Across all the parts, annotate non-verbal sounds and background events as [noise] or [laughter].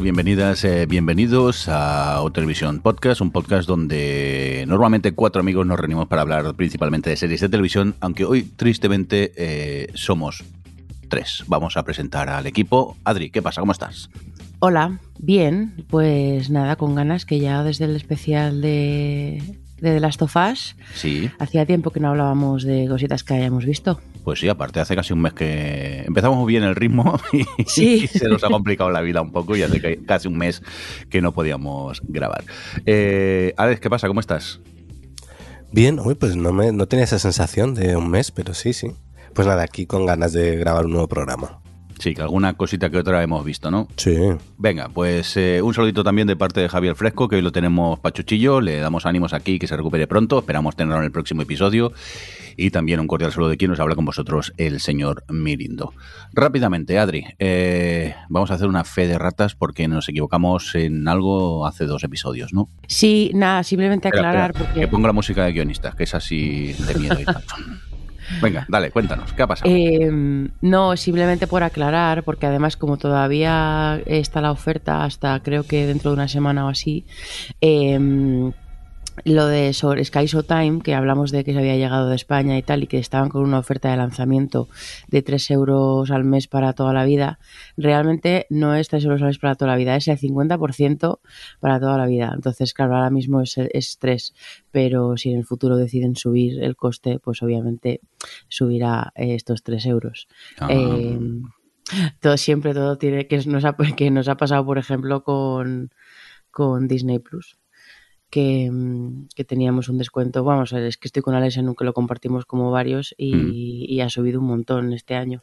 Bienvenidas, eh, bienvenidos a Televisión Podcast, un podcast donde normalmente cuatro amigos nos reunimos para hablar principalmente de series de televisión, aunque hoy tristemente eh, somos tres. Vamos a presentar al equipo. Adri, ¿qué pasa? ¿Cómo estás? Hola, bien, pues nada, con ganas que ya desde el especial de, de The Last of Us, Sí, hacía tiempo que no hablábamos de cositas que hayamos visto. pues sí, aparte hace casi un mes que empezamos muy bien el ritmo [laughs] y, Sí. [laughs] se nos ha complicado la vida un poco y hace ca- casi un mes que no podíamos grabar. Eh, Alex, ¿qué pasa? ¿Cómo estás? Bien, uy, pues no, me, no tenía esa sensación de un mes, pero sí, sí. Pues nada, aquí con ganas de grabar un nuevo programa. Sí, que alguna cosita que otra hemos visto, ¿no? Sí. Venga, pues eh, un saludito también de parte de Javier Fresco, que hoy lo tenemos pachuchillo, le damos ánimos aquí, que se recupere pronto, esperamos tenerlo en el próximo episodio, y también un cordial saludo de quien nos habla con vosotros, el señor Mirindo. Rápidamente, Adri, eh, vamos a hacer una fe de ratas porque nos equivocamos en algo hace dos episodios, ¿no? Sí, nada, simplemente aclarar espera, porque Que pongo la música de guionistas, que es así de miedo y tal. [laughs] Venga, dale, cuéntanos, ¿qué ha pasado? Eh, no, simplemente por aclarar, porque además como todavía está la oferta hasta creo que dentro de una semana o así, eh, lo de sobre Sky Showtime, que hablamos de que se había llegado de España y tal, y que estaban con una oferta de lanzamiento de 3 euros al mes para toda la vida, realmente no es 3 euros al mes para toda la vida, es el 50% para toda la vida. Entonces, claro, ahora mismo es, es 3, pero si en el futuro deciden subir el coste, pues obviamente subirá eh, estos 3 euros. Ah, Eh, todo siempre todo tiene que nos ha, que nos ha pasado por ejemplo con, con Disney Plus que, mm, que teníamos un descuento vamos es que estoy con Alex en un que lo compartimos como varios y, Mm. y ha subido un montón este año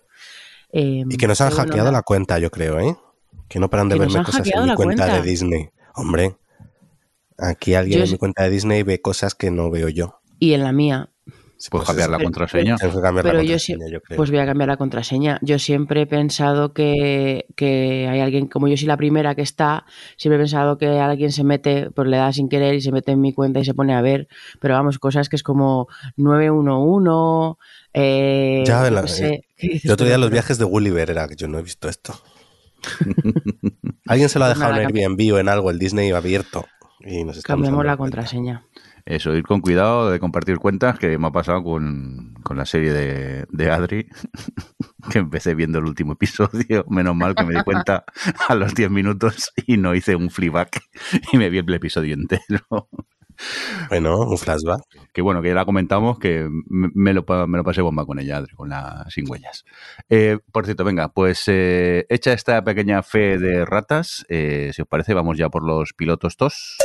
Eh, Y que nos han bueno, hackeado la cuenta, yo creo, ¿eh? Que no paran de verme cosas en mi cuenta, cuenta. de Disney. Hombre, aquí alguien Yo en mi cuenta de Disney ve cosas que no veo yo. y en la mía ¿Puedes cambiar la pero- contraseña? Tengo que cambiar la pero yo contraseña, yo creo. Pues voy a cambiar la contraseña. Yo siempre he pensado que, que hay alguien, como yo soy la primera que está, siempre he pensado que alguien se mete, pues le da sin querer y se mete en mi cuenta y se pone a ver. Pero vamos, cosas que es como 911, eh, Ya, yo la- qué sé. ¿Qué dices El otro día los viajes de Gulliver era que yo no he visto esto. [laughs] Alguien se lo ha Pues dejado nada, en Airbnb o en algo, el Disney abierto. Y nos Cambiamos la cuenta. Eso, ir con cuidado de compartir cuentas, que me ha pasado con, con la serie de, de Adri, [laughs] que empecé viendo el último episodio, menos mal que me di cuenta a los 10 minutos y no hice un flyback y me vi el episodio entero. Bueno, un flashback. Que bueno, que ya la comentamos, que me, lo, me lo pasé bomba con ella, Adri, con la sin huellas. Eh, por cierto, venga, pues eh, hecha esta pequeña fe de ratas, eh, si os parece, vamos ya por los pilotos TOS.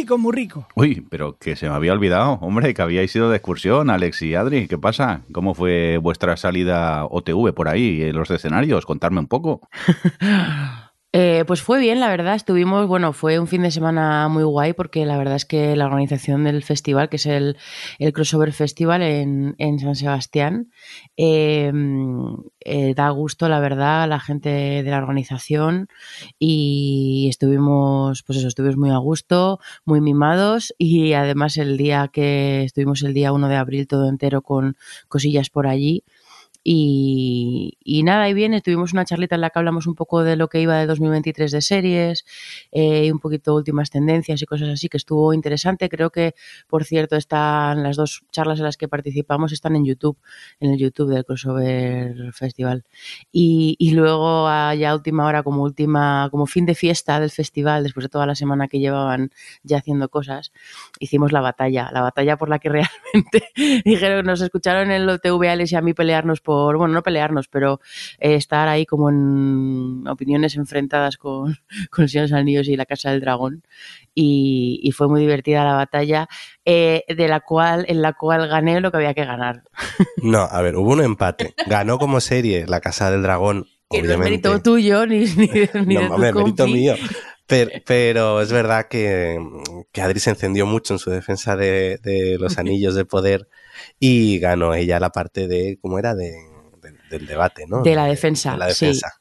Rico, muy rico. Uy, pero que se me había olvidado, hombre, que habíais ido de excursión, Alex y Adri. ¿Qué pasa? ¿Cómo fue vuestra salida OTV por ahí, en los escenarios? Contadme un poco. [laughs] Eh, pues fue bien, la verdad. Estuvimos, bueno, fue un fin de semana muy guay porque la verdad es que la organización del festival, que es el, el Crossover Festival en, en San Sebastián, eh, eh, da gusto, la verdad, a la gente de la organización y estuvimos, pues eso, estuvimos muy a gusto, muy mimados y además el día que estuvimos el día 1 de abril todo entero con cosillas por allí. Y, y, nada, y bien, tuvimos una charlita en la que hablamos un poco de lo que iba de 2023 de series eh, un poquito últimas tendencias y cosas así, que estuvo interesante. Creo que, por cierto, están las dos charlas en las que participamos están en YouTube, en el YouTube del Crossover Festival. Y, y luego, ya última hora, como última, como fin de fiesta del festival, después de toda la semana que llevaban ya haciendo cosas, hicimos la batalla, la batalla por la que [laughs] realmente dijeron, nos escucharon en el TV Alex y a mí pelearnos por por, bueno, no pelearnos, pero eh, estar ahí como en opiniones enfrentadas con, [laughs] con el Señor de los Anillos y la Casa del Dragón. Y, y fue muy divertida la batalla, eh, de la cual, en la cual gané lo que había que ganar. [laughs] No, a ver, hubo un empate. Ganó como serie la Casa del Dragón. Que obviamente. no es mérito tuyo ni, [laughs] ni, ni No, de tu mérito mío. Pero, pero es verdad que, que Adri se encendió mucho en su defensa de, de los anillos de poder y ganó ella la parte de, ¿cómo era? De, de- del debate, ¿no? De la defensa, De la sí. defensa.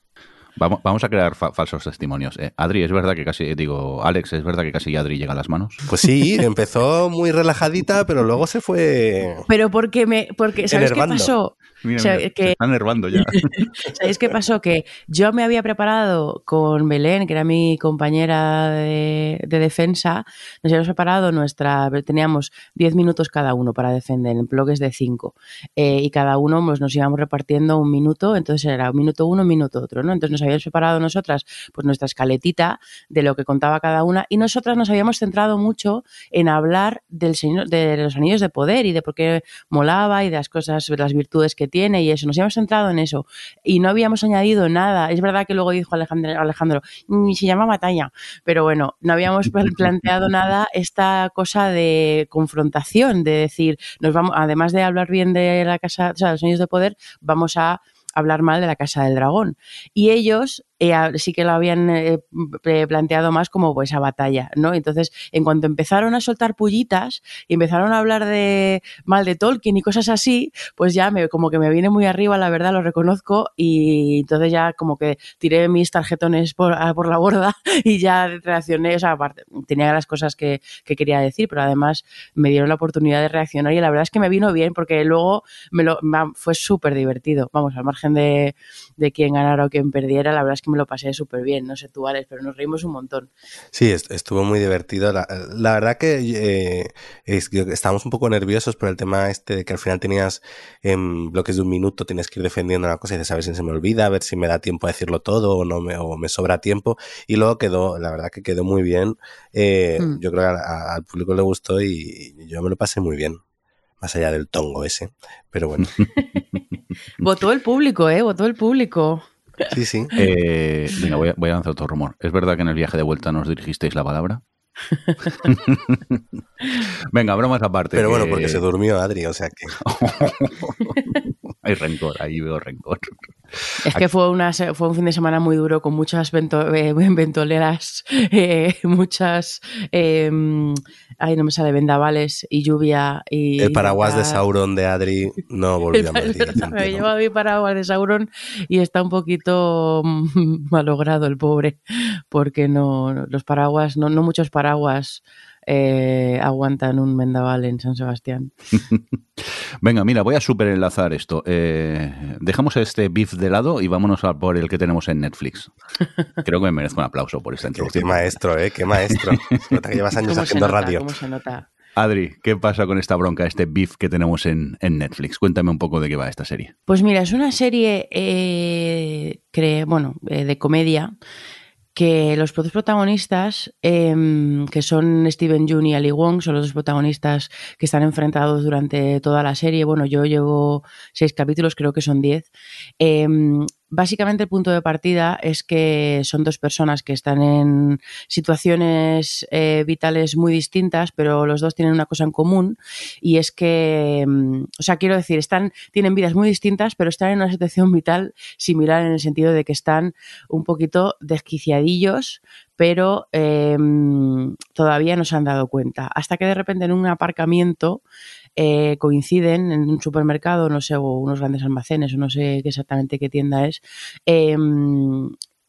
Vamos, vamos a crear fa- falsos testimonios. eh. Adri, es verdad que casi, digo, Alex, es verdad que casi Adri llega a las manos. Pues sí, empezó muy relajadita, pero luego se fue... Pero porque me, porque, ¿sabes qué pasó? Mira, O sea, mira, que- se está enervando ya. [laughs] ¿Sabéis qué pasó? Que yo me había preparado con Belén, que era mi compañera de, de defensa, nos habíamos preparado nuestra, teníamos 10 minutos cada uno para defender, en bloques de 5. y cada uno pues, nos íbamos repartiendo un minuto, entonces era un minuto uno, un minuto otro, ¿no? Entonces nos habíamos preparado nosotras pues nuestra escaletita de lo que contaba cada una y nosotras nos habíamos centrado mucho en hablar del señor, de los anillos de poder y de por qué molaba y de las cosas, de las virtudes que tiene y eso. Nos habíamos centrado en eso y no habíamos añadido nada. Es verdad que luego dijo Alejandro, Alejandro "Mm, se llama batalla, pero bueno, no habíamos pl- [laughs] planteado nada esta cosa de confrontación, de decir, nos vamos, además de hablar bien de la casa, o sea, de los años de poder, vamos a hablar mal de la casa del dragón. Y ellos eh, sí que lo habían eh, planteado más como pues esa batalla, ¿no? Entonces, en cuanto empezaron a soltar pullitas y empezaron a hablar de mal de Tolkien y cosas así, pues ya me, como que me viene muy arriba, la verdad, lo reconozco, y entonces ya como que tiré mis tarjetones por, por la borda [laughs] y ya reaccioné, o sea, aparte, tenía las cosas que, que quería decir, pero además me dieron la oportunidad de reaccionar y la verdad es que me vino bien porque luego me lo, fue súper divertido, vamos, al margen de, de quién ganara o quién perdiera, la verdad es que me lo pasé súper bien, no sé tú, Alex, pero nos reímos un montón. Sí, est- estuvo muy divertido. La, la verdad que eh, es estábamos un poco nerviosos por el tema este de que al final tenías en bloques de un minuto, tienes que ir defendiendo una cosa y dices, a ver si se me olvida, a ver si me da tiempo a decirlo todo o no me, o me sobra tiempo. Y luego quedó, la verdad que quedó muy bien. Eh, Mm. Yo creo que a- a- al público le gustó y yo me lo pasé muy bien. Más allá del tongo ese. Pero bueno, [laughs] Votó el público, ¿eh? Votó el público. sí, sí. [laughs] Eh, venga, voy a, voy a lanzar otro rumor. ¿Es verdad que en el viaje de vuelta nos dirigisteis la palabra? [laughs] venga, bromas aparte. Pero bueno, que- porque se durmió Adri, o sea que... Hay rencor, ahí veo rencor. Es que fue, una, fue un fin de semana muy duro con muchas vento- eh, [laughs] ventoleras, eh, muchas, eh, ay, no me sale, vendavales y lluvia. Y, El paraguas de Sauron de Adri no [laughs] volvió a Madrid. Me tiempo. lleva mi paraguas de Sauron y está un poquito mm, [laughs] malogrado el pobre, porque no los paraguas, no, no muchos paraguas eh, aguantan un vendaval en San Sebastián. [laughs] Venga, mira, voy a superenlazar esto. Eh, dejamos este beef de lado y vámonos a por el que tenemos en Netflix. [laughs] Creo que me merezco un aplauso por esta Qué, qué introducción. maestro, ¿eh? Qué maestro. [laughs] Se nota que llevas años ¿Cómo se haciendo nota? radio. ¿Cómo se nota? Adri, ¿qué pasa con esta bronca, este beef que tenemos en, en Netflix? Cuéntame un poco de qué va esta serie. Pues mira, es una serie, eh, bueno, eh, de comedia que los dos protagonistas, em, que son Steven Yeun y Ali Wong, son los dos protagonistas que están enfrentados durante toda la serie. Bueno, yo llevo seis capítulos, creo que son diez. Em, básicamente el punto de partida es que son dos personas que están en situaciones eh, vitales muy distintas, pero los dos tienen una cosa en común y es que, mm, o sea, quiero decir, están, tienen vidas muy distintas, pero están en una situación vital similar en el sentido de que están un poquito desquiciadillos, pero eh, todavía no se han dado cuenta. Hasta que de repente en un aparcamiento eh, coinciden en un supermercado, no sé, o unos grandes almacenes, o no sé exactamente qué tienda es, eh,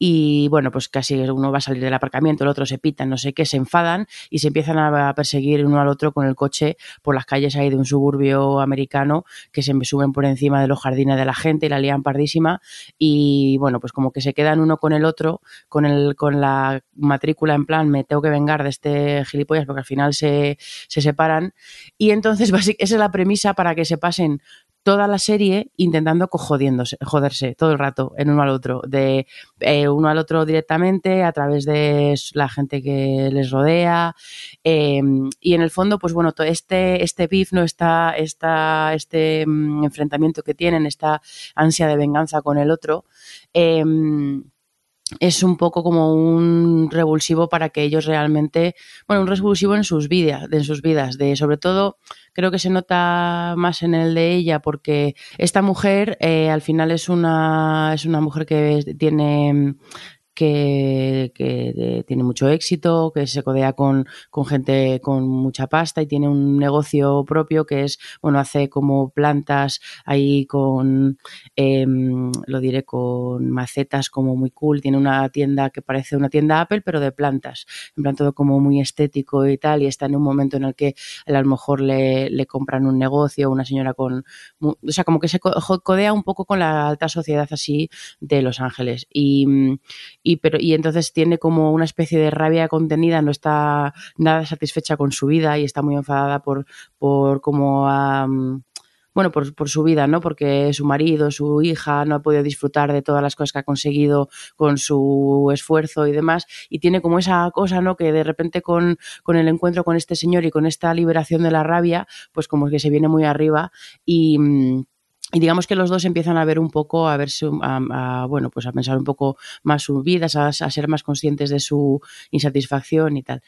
y bueno, pues casi uno va a salir del aparcamiento, el otro se pitan, no sé qué, se enfadan y se empiezan a perseguir uno al otro con el coche por las calles ahí de un suburbio americano que se suben por encima de los jardines de la gente y la lían pardísima y bueno, pues como que se quedan uno con el otro, con, el, con la matrícula en plan, me tengo que vengar de este gilipollas porque al final se, se separan. Y entonces [laughs] esa es la premisa para que se pasen toda la serie intentando jodiéndose, joderse todo el rato en uno al otro, de eh, uno al otro directamente a través de la gente que les rodea em, y en el fondo pues bueno este este beef no está, está este mm, enfrentamiento que tienen esta ansia de venganza con el otro em, es un poco como un revulsivo para que ellos realmente, bueno, un revulsivo en sus vidas, en sus vidas, de sobre todo creo que se nota más en el de ella porque esta mujer eh, al final es una es una mujer que tiene que, tiene mucho éxito, que se codea con, gente con mucha pasta y tiene un negocio propio que es, bueno, hace como plantas ahí con, em, lo diré, con macetas como muy cool. Tiene una tienda que parece una tienda Apple, pero de plantas. En plan, todo como muy estético y tal. Y está en un momento en el que a lo mejor le, le compran un negocio, una señora con. O sea, como que se codea un poco con la alta sociedad así de Los Ángeles. Y, pero, y entonces tiene como una especie de rabia contenida, no está nada satisfecha con su vida y está muy enfadada por, por cómo bueno, por, por, su vida, ¿no? Porque su marido, su hija no ha podido disfrutar de todas las cosas que ha conseguido con su esfuerzo y demás. Y tiene como esa cosa, ¿no? Que de repente con, con el encuentro con este señor y con esta liberación de la rabia, pues como que se viene muy arriba y mm, y digamos que los dos empiezan a ver un poco, a verse, a, bueno, pues a pensar un poco más sus vidas, a, ser más conscientes de su insatisfacción y tal.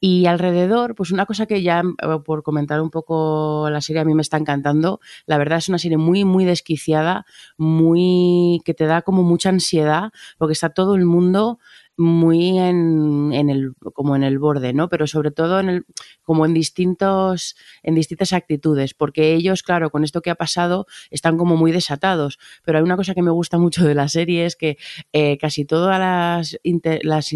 Y alrededor, pues una cosa que ya, eh, por comentar un poco la serie, a mí me está encantando. La verdad es una serie muy, muy desquiciada, muy, que te da como mucha ansiedad, porque está todo el mundo muy en, en, el como en el borde, ¿no? Pero sobre todo en el como en distintos en distintas actitudes, porque ellos, claro, con esto que ha pasado están como muy desatados, pero hay una cosa que me gusta mucho de la serie es que eh, casi todas las, las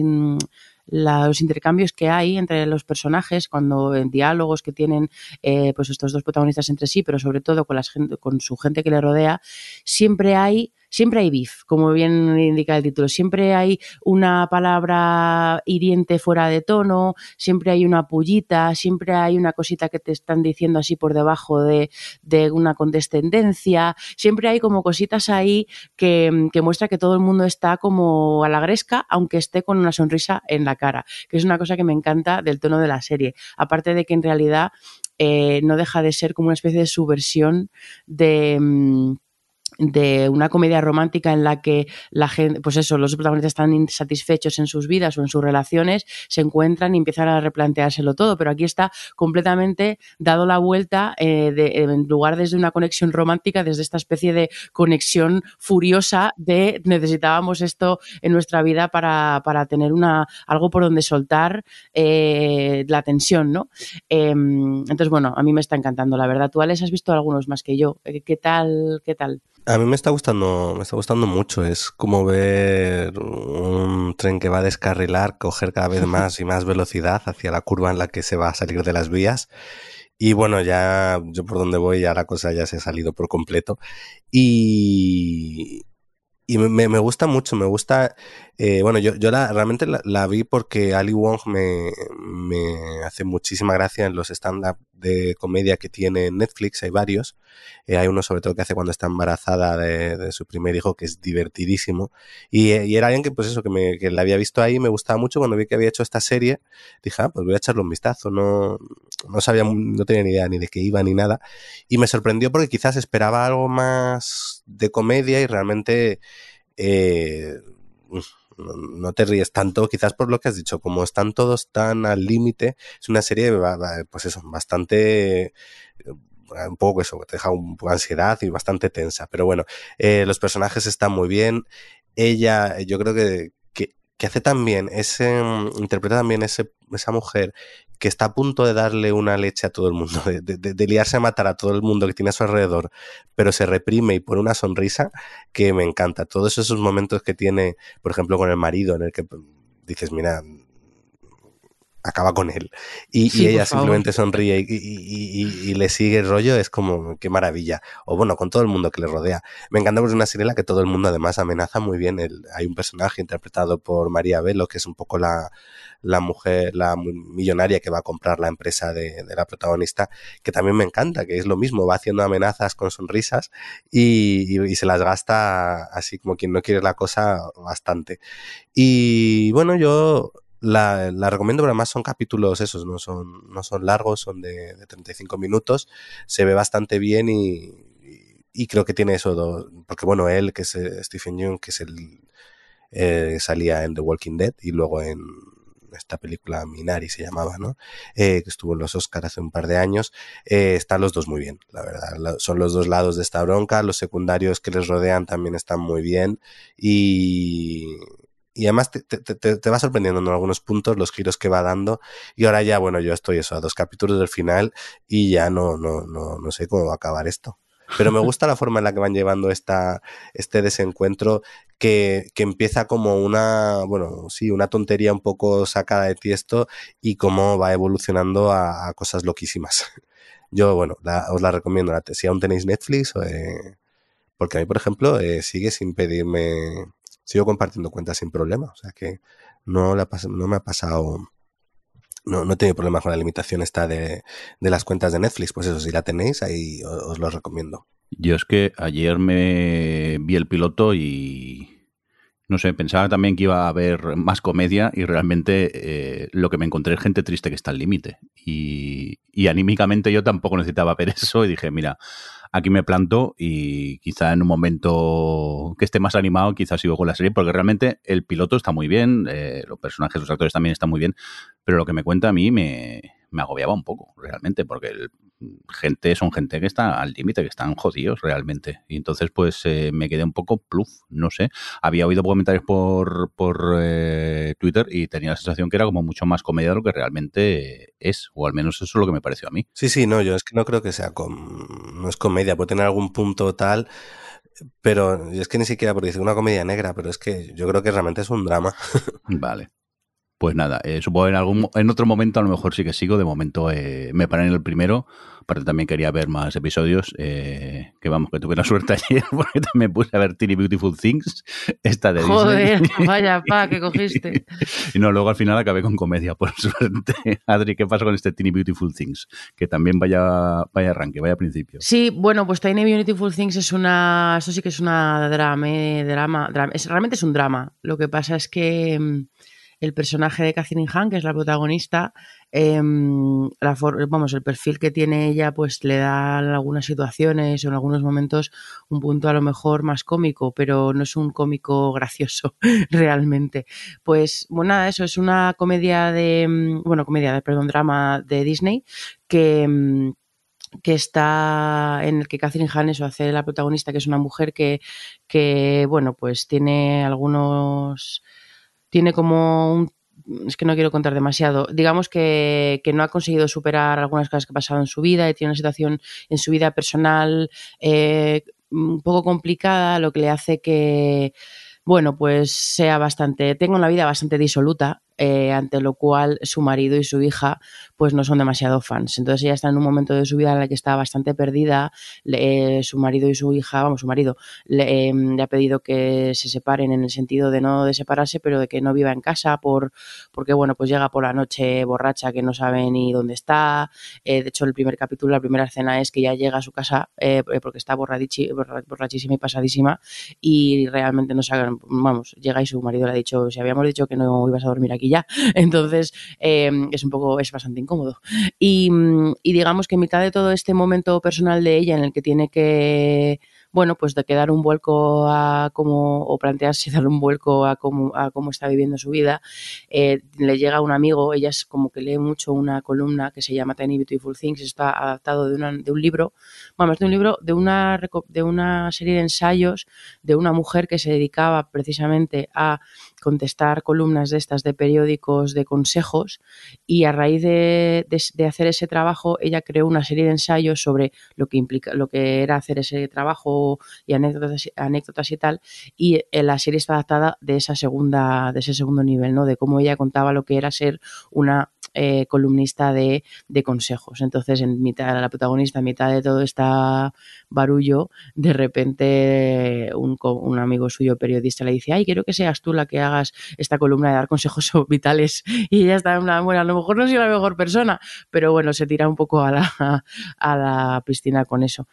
los intercambios que hay entre los personajes cuando en diálogos que tienen eh, pues estos dos protagonistas entre sí pero sobre todo con, las, con su gente que le rodea siempre hay siempre hay beef, como bien indica el título, siempre hay una palabra hiriente fuera de tono, siempre hay una pullita, siempre hay una cosita que te están diciendo así por debajo de, una condescendencia, siempre hay como cositas ahí que, que muestra que todo el mundo está como a la gresca, aunque esté con una sonrisa en la cara, que es una cosa que me encanta del tono de la serie, aparte de que en realidad eh, no deja de ser como una especie de subversión de mm, de una comedia romántica en la que la gente, pues eso, los protagonistas están insatisfechos en sus vidas o en sus relaciones, se encuentran y empiezan a replanteárselo todo, pero aquí está completamente dado la vuelta eh, en lugar desde una conexión romántica, desde esta especie de conexión furiosa de necesitábamos esto en nuestra vida para, para tener una, algo por donde soltar eh, la tensión, ¿no? Em, entonces, bueno, a mí me está encantando, la verdad. Tú, Alex, has visto algunos más que yo. Eh, ¿Qué tal? ¿Qué tal? A mí me está gustando, me está gustando mucho. Es como ver un tren que va a descarrilar, coger cada vez más y más velocidad hacia la curva en la que se va a salir de las vías. Y bueno, ya yo por donde voy ya la cosa ya se ha salido por completo. Y, y me, me, gusta mucho, me gusta, eh, bueno, yo, yo la, realmente la, vi porque Ali Wong me, me hace muchísima gracia en los stand-up de comedia que tiene Netflix, hay varios, eh, hay uno sobre todo que hace cuando está embarazada de, de su primer hijo, que es divertidísimo, y, y, era alguien que pues eso, que, me, que la había visto ahí, me gustaba mucho, cuando vi que había hecho esta serie, dije, ah, pues voy a echarle un vistazo, no, no sabía, no tenía ni idea ni de qué iba ni nada, y me sorprendió porque quizás esperaba algo más de comedia y realmente eh, no te ríes tanto, quizás por lo que has dicho, como están todos tan al límite, es una serie, pues eso, bastante eh, un poco eso, te deja un poco ansiedad y bastante tensa. Pero bueno, eh, los personajes están muy bien. Ella, yo creo que, que, hace también ese, interpreta también ese, esa mujer que está a punto de darle una leche a todo el mundo, [laughs] de, de, de, liarse a matar a todo el mundo que tiene a su alrededor, pero se reprime y pone una sonrisa que me encanta. Todos esos momentos que tiene, por ejemplo, con el marido, en el que dices, mira, acaba con él. Y, Sí, y ella simplemente sonríe y, y- y- y le sigue el rollo, es como, qué maravilla. O bueno, con todo el mundo que le rodea. Me encanta porque es una serie en la que todo el mundo además amenaza muy bien. El- hay un personaje interpretado por María Velo, que es un poco la, la mujer, la millonaria que va a comprar la empresa de, de la protagonista, que también me encanta, que es lo mismo, va haciendo amenazas con sonrisas y, y- y se las gasta así como quien no quiere la cosa bastante. Y bueno, yo la, la recomiendo, pero además son capítulos esos, no son, no son largos, son de, de 35 minutos, se ve bastante bien y, y- creo que tiene eso, do- porque bueno, él, que es eh, Stephen Young, que es el, eh, salía en The Walking Dead y luego en esta película Minari se llamaba, ¿no? Eh, que estuvo en los Oscars hace un par de años, eh, están los dos muy bien, la verdad. Son los dos lados de esta bronca, los secundarios que les rodean también están muy bien y, y además te, te- te- te va sorprendiendo en algunos puntos los giros que va dando y ahora ya, bueno, yo estoy eso, a dos capítulos del final y ya no, no, no, no sé cómo va a acabar esto. Pero me gusta la forma en la que van llevando esta, este desencuentro que, que empieza como una, bueno, sí, una tontería un poco sacada de tiesto y cómo va evolucionando a, a cosas loquísimas. [laughs] Yo, bueno, la- os la recomiendo. Si aún tenéis Netflix, eh, porque a mí, por ejemplo, eh, sigue sin pedirme, sigo compartiendo cuentas sin problema. O sea que no, la no me ha pasado, no, no he tenido problemas con la limitación esta de, las cuentas de Netflix. Pues eso, si la tenéis, ahí os, lo recomiendo. Yo es que ayer me vi el piloto y no sé, pensaba también que iba a haber más comedia y realmente eh, lo que me encontré es gente triste que está al límite. Y anímicamente yo tampoco necesitaba ver [laughs] eso y dije, mira, aquí me planto y quizá en un momento que esté más animado, quizás sigo con la serie, porque realmente el piloto está muy bien, eh, los personajes, los actores también están muy bien, pero lo que me cuenta a mí me, me agobiaba un poco, realmente, porque el, gente son gente que está al límite, que están jodidos realmente. Y entonces, pues eh, me quedé un poco pluf, no sé. Había oído comentarios por, por eh, Twitter y tenía la sensación que era como mucho más comedia de lo que realmente es, o al menos eso es lo que me pareció a mí. Sí, sí, no, yo es que no creo que sea com no es comedia, puede tener algún punto tal, pero es que ni siquiera porque dice una comedia negra, pero es que yo creo que realmente es un drama. [laughs] Vale. Pues nada, eh, supongo en algún en otro momento a lo mejor sí que sigo. De momento eh, me paré en el primero. Aparte también quería ver más episodios. Eh, que vamos, que tuve la [laughs] suerte ayer porque también puse a ver Teeny Beautiful Things, esta de Joder, Disney. [laughs] vaya pa, que cogiste. y no, luego al final acabé con comedia, por [laughs] suerte. Adri, ¿qué pasa con este Teeny Beautiful Things? Que también vaya, vaya arranque, vaya principio. Sí, bueno, pues Tiny Beautiful Things es una. Eso sí que es una drama. drama, drama es, realmente es un drama. Lo que pasa es que mm, el personaje de Catherine Hahn, que es la protagonista, em, vamos, el perfil que tiene ella, pues le da en algunas situaciones o en algunos momentos un punto a lo mejor más cómico, pero no es un cómico [laughs] gracioso realmente. Pues, bueno, nada, eso es una comedia de. mm, Bueno, comedia, de, perdón, drama de Disney que. mm, que está en el que Catherine Hahn eso hace la protagonista, que es una mujer que, que bueno, pues tiene algunos, tiene como un es que no quiero contar demasiado. Digamos que, que no ha conseguido superar algunas cosas que ha pasado en su vida y tiene una situación en su vida personal eh, un poco complicada, lo que le hace que, bueno, pues sea bastante, tenga una vida bastante disoluta, eh, ante lo cual su marido y su hija pues no son demasiado fans. Entonces ella está en un momento de su vida en el que está bastante perdida, eh, su marido y su hija, vamos, su marido le, eh, le ha pedido que se separen en el sentido de no separarse, pero de que no viva en casa por porque bueno, pues llega por la noche borracha que no sabe ni dónde está. Eh, de hecho, el primer capítulo, la primera escena es que ya llega a su casa porque está borrachísima y pasadísima y realmente no saben, vamos, llega y su marido le ha dicho, si habíamos dicho que no ibas a dormir aquí ya, [laughs] entonces eh, es un poco, es bastante incómodo. Y, mm, y digamos que en mitad de todo este momento personal de ella en el que tiene que, bueno, pues de que dar un vuelco a cómo, o plantearse [laughs] dar un vuelco a cómo, a cómo está viviendo su vida, eh, le llega un amigo, ella es como que lee mucho una columna que se llama Tiny Beautiful Things, está adaptado de, una- de un libro, vamos, de un libro, de una, de una serie de ensayos de una mujer que se dedicaba precisamente a contestar columnas de estas de periódicos de consejos y a raíz de, hacer ese trabajo ella creó una serie de ensayos sobre lo que implica lo que era hacer ese trabajo y anécdotas, anécdotas y tal y eh, la serie está adaptada de esa segunda de ese segundo nivel no de cómo ella contaba lo que era ser una eh, columnista de, de, consejos. Entonces, en mitad, la protagonista, en mitad de todo este barullo, de repente un, un, amigo suyo periodista le dice, ay, quiero que seas tú la que hagas esta columna de dar consejos [laughs] vitales. Y ella está en una, bueno, a lo mejor no soy la mejor persona, pero bueno, se tira un poco a la, a la piscina con eso.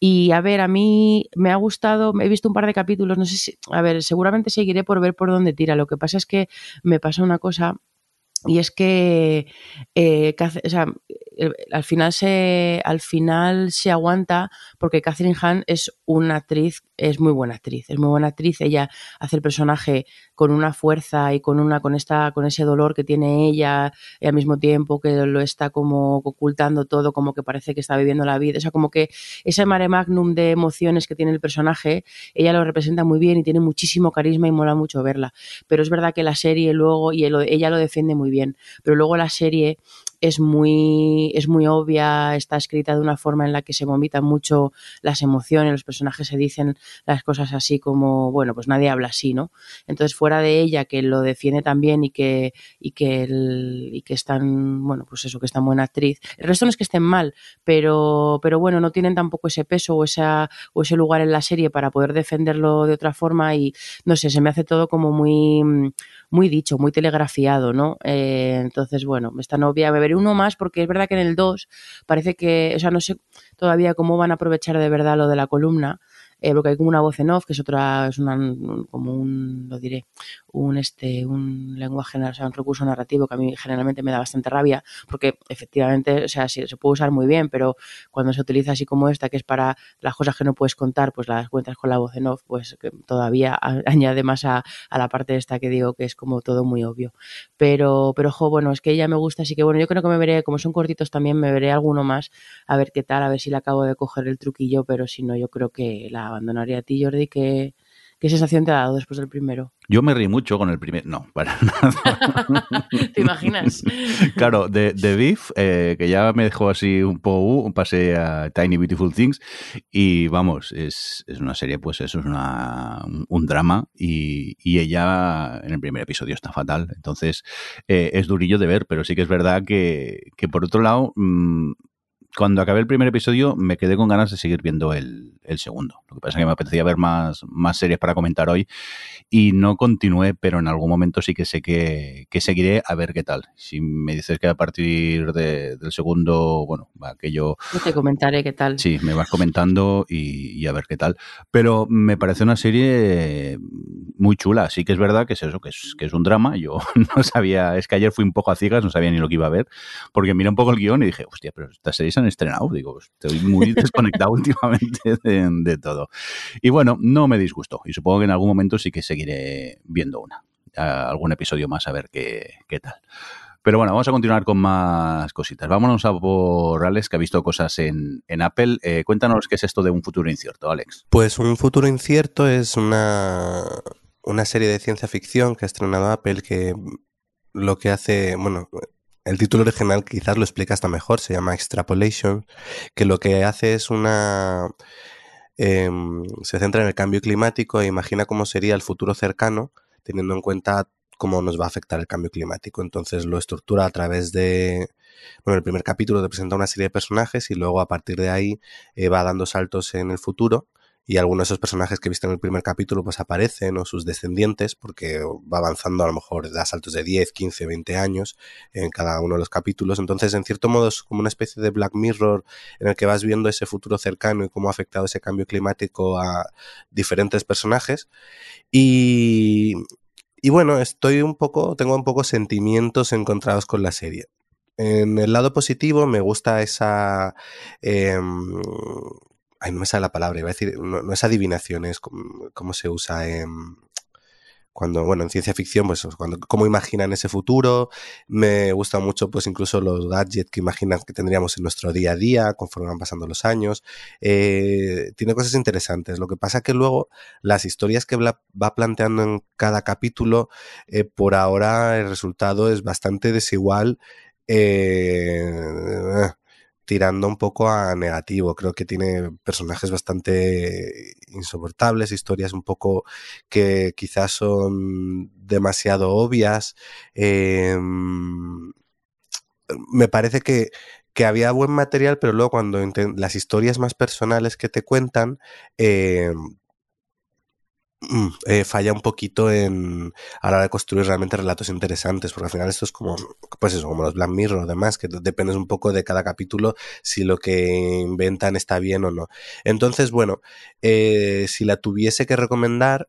Y a ver, a mí me ha gustado, he visto un par de capítulos, no sé si, a ver, seguramente seguiré por ver por dónde tira. Lo que pasa es que me pasa una cosa y es que eh, o sea, al final se al final se aguanta porque Catherine Hahn es una actriz es muy buena actriz es muy buena actriz. Ella hace el personaje con una fuerza y con una con esta con ese dolor que tiene ella y al mismo tiempo que lo está como ocultando todo como que parece que está viviendo la vida. O sea como que ese mare magnum de emociones que tiene el personaje ella lo representa muy bien y tiene muchísimo carisma y mola mucho verla. Pero es verdad que la serie luego y ella lo defiende muy bien pero luego la serie es muy, es muy obvia, está escrita de una forma en la que se vomitan mucho las emociones, los personajes se dicen las cosas así como, bueno, pues nadie habla así, ¿no? Entonces, fuera de ella, que lo defiende también y que, y que, el, y que es tan, bueno, pues eso, que es tan buena actriz. El resto no es que estén mal, pero, pero bueno, no tienen tampoco ese peso o, esa, o ese lugar en la serie para poder defenderlo de otra forma y, no sé, se me hace todo como muy, muy dicho, muy telegrafiado, ¿no? Eh, entonces, bueno, esta novia, uno más porque es verdad que en el 2 parece que, o sea, no sé todavía cómo van a aprovechar de verdad lo de la columna, eh, porque hay como una voz en off, que es otra, es una, como un, lo diré, un, este, un lenguaje, o sea, un recurso narrativo que a mí generalmente me da bastante rabia, porque efectivamente, o sea, se puede usar muy bien, pero cuando se utiliza así como esta, que es para las cosas que no puedes contar, pues las cuentas con la voz en off, pues que todavía [laughs] añade más a, a la parte esta que digo que es como todo muy obvio. Pero, pero, jo, bueno, es que ella me gusta, así que bueno, yo creo que me veré, como son cortitos también, me veré alguno más, a ver qué tal, a ver si le acabo de coger el truquillo, pero si no, yo creo que la abandonaría a ti, Jordi, que ¿Qué sensación te ha dado después del primero? Yo me reí mucho con el primer. No, para [laughs] nada. ¿Te imaginas? claro, de, de Beef, eh, que ya me dejó así un poco, pasé a Tiny Beautiful Things y vamos, es, es una serie, pues eso es una, un drama y, y, ella en el primer episodio está fatal. Entonces eh, es durillo de ver, pero sí que es verdad que, que por otro lado. Mmm, cuando acabé el primer episodio me quedé con ganas de seguir viendo el, el, segundo. Lo que pasa es que me apetecía ver más, más series para comentar hoy y no continué, pero en algún momento sí que sé que, que seguiré a ver qué tal. Si me dices que a partir de, del segundo, bueno, aquello... Yo te comentaré qué tal. Sí, me vas comentando y, y, a ver qué tal. Pero me parece una serie muy chula. Sí que es verdad que es eso, que es, que es un drama. Yo [laughs] no sabía, es que ayer fui un poco a ciegas, no sabía ni lo que iba a ver, porque miré un poco el guion y dije, hostia, pero esta serie han estrenado. Digo, estoy muy [laughs] desconectado últimamente de, de, todo. Y bueno, no me disgustó. Y supongo que en algún momento sí que seguiré viendo una. Algún episodio más a ver qué, qué tal. Pero bueno, vamos a continuar con más cositas. Vámonos a por Alex, que ha visto cosas en, en Apple. Eh, cuéntanos qué es esto de un futuro incierto, Alex. Pues un futuro incierto es una, una serie de ciencia ficción que ha estrenado Apple que lo que hace, bueno, el título original quizás lo explica hasta mejor, se llama Extrapolation, que lo que hace es una... Eh, se centra en el cambio climático e imagina cómo sería el futuro cercano, teniendo en cuenta cómo nos va a afectar el cambio climático. Entonces lo estructura a través de... Bueno, el primer capítulo te presenta una serie de personajes y luego a partir de ahí eh, va dando saltos en el futuro y algunos de esos personajes que he visto en el primer capítulo pues aparecen o sus descendientes porque va avanzando a lo mejor da saltos de 10, 15, 20 años en cada uno de los capítulos. Entonces, en cierto modo es como una especie de Black Mirror en el que vas viendo ese futuro cercano y cómo ha afectado ese cambio climático a diferentes personajes. Y, y bueno, estoy un poco, tengo un poco sentimientos encontrados con la serie. En el lado positivo me gusta esa... Eh, ay, no me sale la palabra, iba a decir, no, no es adivinación, es como, se usa en... cuando, bueno, en ciencia ficción, pues cuando, cómo imaginan ese futuro. Me gusta mucho, pues incluso los gadgets que imaginan que tendríamos en nuestro día a día, conforme van pasando los años. Eh, tiene cosas interesantes. Lo que pasa que luego las historias que va planteando en cada capítulo, eh, por ahora el resultado es bastante desigual. Eh, tirando un poco a negativo. Creo que tiene personajes bastante insoportables, historias un poco que quizás son demasiado obvias. Em, me parece que, que, había buen material, pero luego cuando las historias más personales que te cuentan, Mm, eh, falla un poquito en a la hora de construir realmente relatos interesantes, porque al final esto es como, pues eso, como los Black Mirror o demás, que depende un poco de cada capítulo si lo que inventan está bien o no. Entonces, bueno, eh, si la tuviese que recomendar,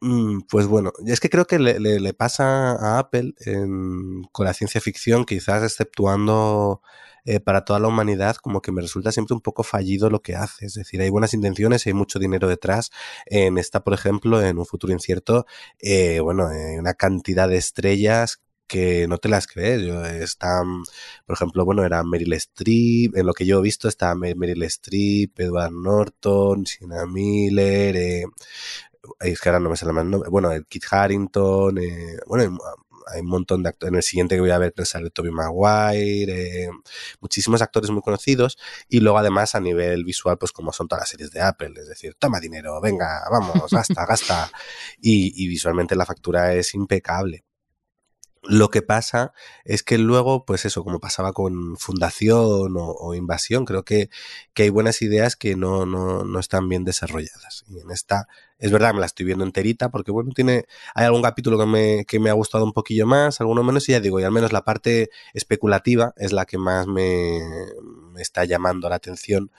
mm, pues bueno, es que creo que le, pasa a Apple con la ciencia ficción, quizás exceptuando eh, para toda la humanidad, como que me resulta siempre un poco fallido lo que hace. Es decir, hay buenas intenciones, hay mucho dinero detrás. En esta, por ejemplo, en un futuro incierto, eh, bueno, hay una cantidad de estrellas que no te las crees. Yo, están, por ejemplo, bueno, era Meryl Streep, en lo que yo he visto está Meryl Streep, Edward Norton, Sienna Miller, eh, es que ahora no me sale más nombre, bueno, Kit Harrington, eh, bueno, hay un montón de actores. En el siguiente que voy a ver sale Toby Maguire, eh, muchísimos actores muy conocidos. Y luego, además, a nivel visual, pues como son todas las series de Apple, es decir, toma dinero, venga, vamos, gasta, gasta. [laughs] Y, y visualmente la factura es impecable. Lo que pasa es que luego, pues eso, como pasaba con Fundación o, Invasión, creo que, que, hay buenas ideas que no, no, no, están bien desarrolladas. Y en esta, es verdad, me la estoy viendo enterita, porque bueno, tiene, hay algún capítulo que me, que me ha gustado un poquillo más, alguno menos, y ya digo, y al menos la parte especulativa es la que más me, me está llamando la atención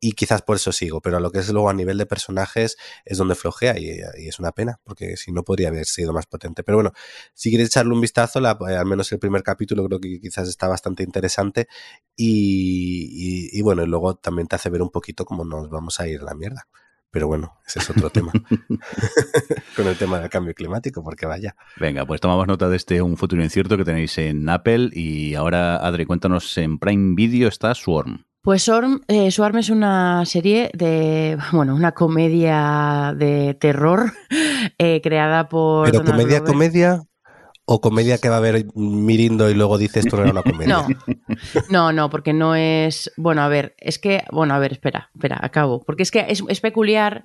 y quizás por eso sigo, pero lo que es luego a nivel de personajes es donde flojea y, es una pena, porque si no podría haber sido más potente. Pero bueno, si quieres echarle un vistazo, eh, al menos el primer capítulo creo que quizás está bastante interesante y, y, bueno, y luego también te hace ver un poquito cómo nos vamos a ir a la mierda. Pero bueno, ese es otro tema. [laughs] [laughs] Con el tema del cambio climático, porque vaya. Venga, pues tomamos nota de este Un futuro incierto que tenéis en Apple. Y ahora, Adri, cuéntanos, en Prime Video está Swarm. Pues Swarm, eh, Swarm es una serie de, bueno, una comedia de terror [laughs] eh, creada por... Pero comedia, comedia o comedia que va a haber mirindo y luego dice esto no era una [laughs] comedia. No, no, no, porque no es. Bueno, a ver, es que. Bueno, a ver, espera, espera, acabo. Porque es que es, peculiar.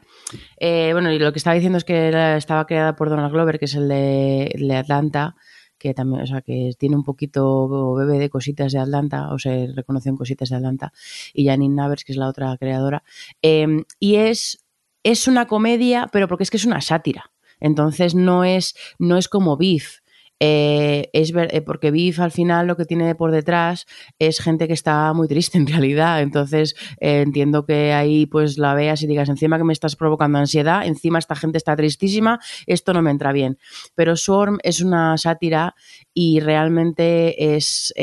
Eh, bueno, y lo que estaba diciendo es que estaba creada por Donald Glover, que es el de Atlanta que también, o sea, que tiene un poquito bebé de cositas de Atlanta, o se reconocen cositas de Atlanta, y Janine Navers, que es la otra creadora. Em, y es, es una comedia, pero porque es que es una sátira. Entonces no es, no es como Beef, eh, es eh, porque Biff al final lo que tiene por detrás es gente que está muy triste [laughs] en realidad. Entonces eh, entiendo que ahí pues la veas y digas, encima que me estás provocando ansiedad, encima esta gente está tristísima, esto no me entra bien. Pero Swarm es una sátira y realmente es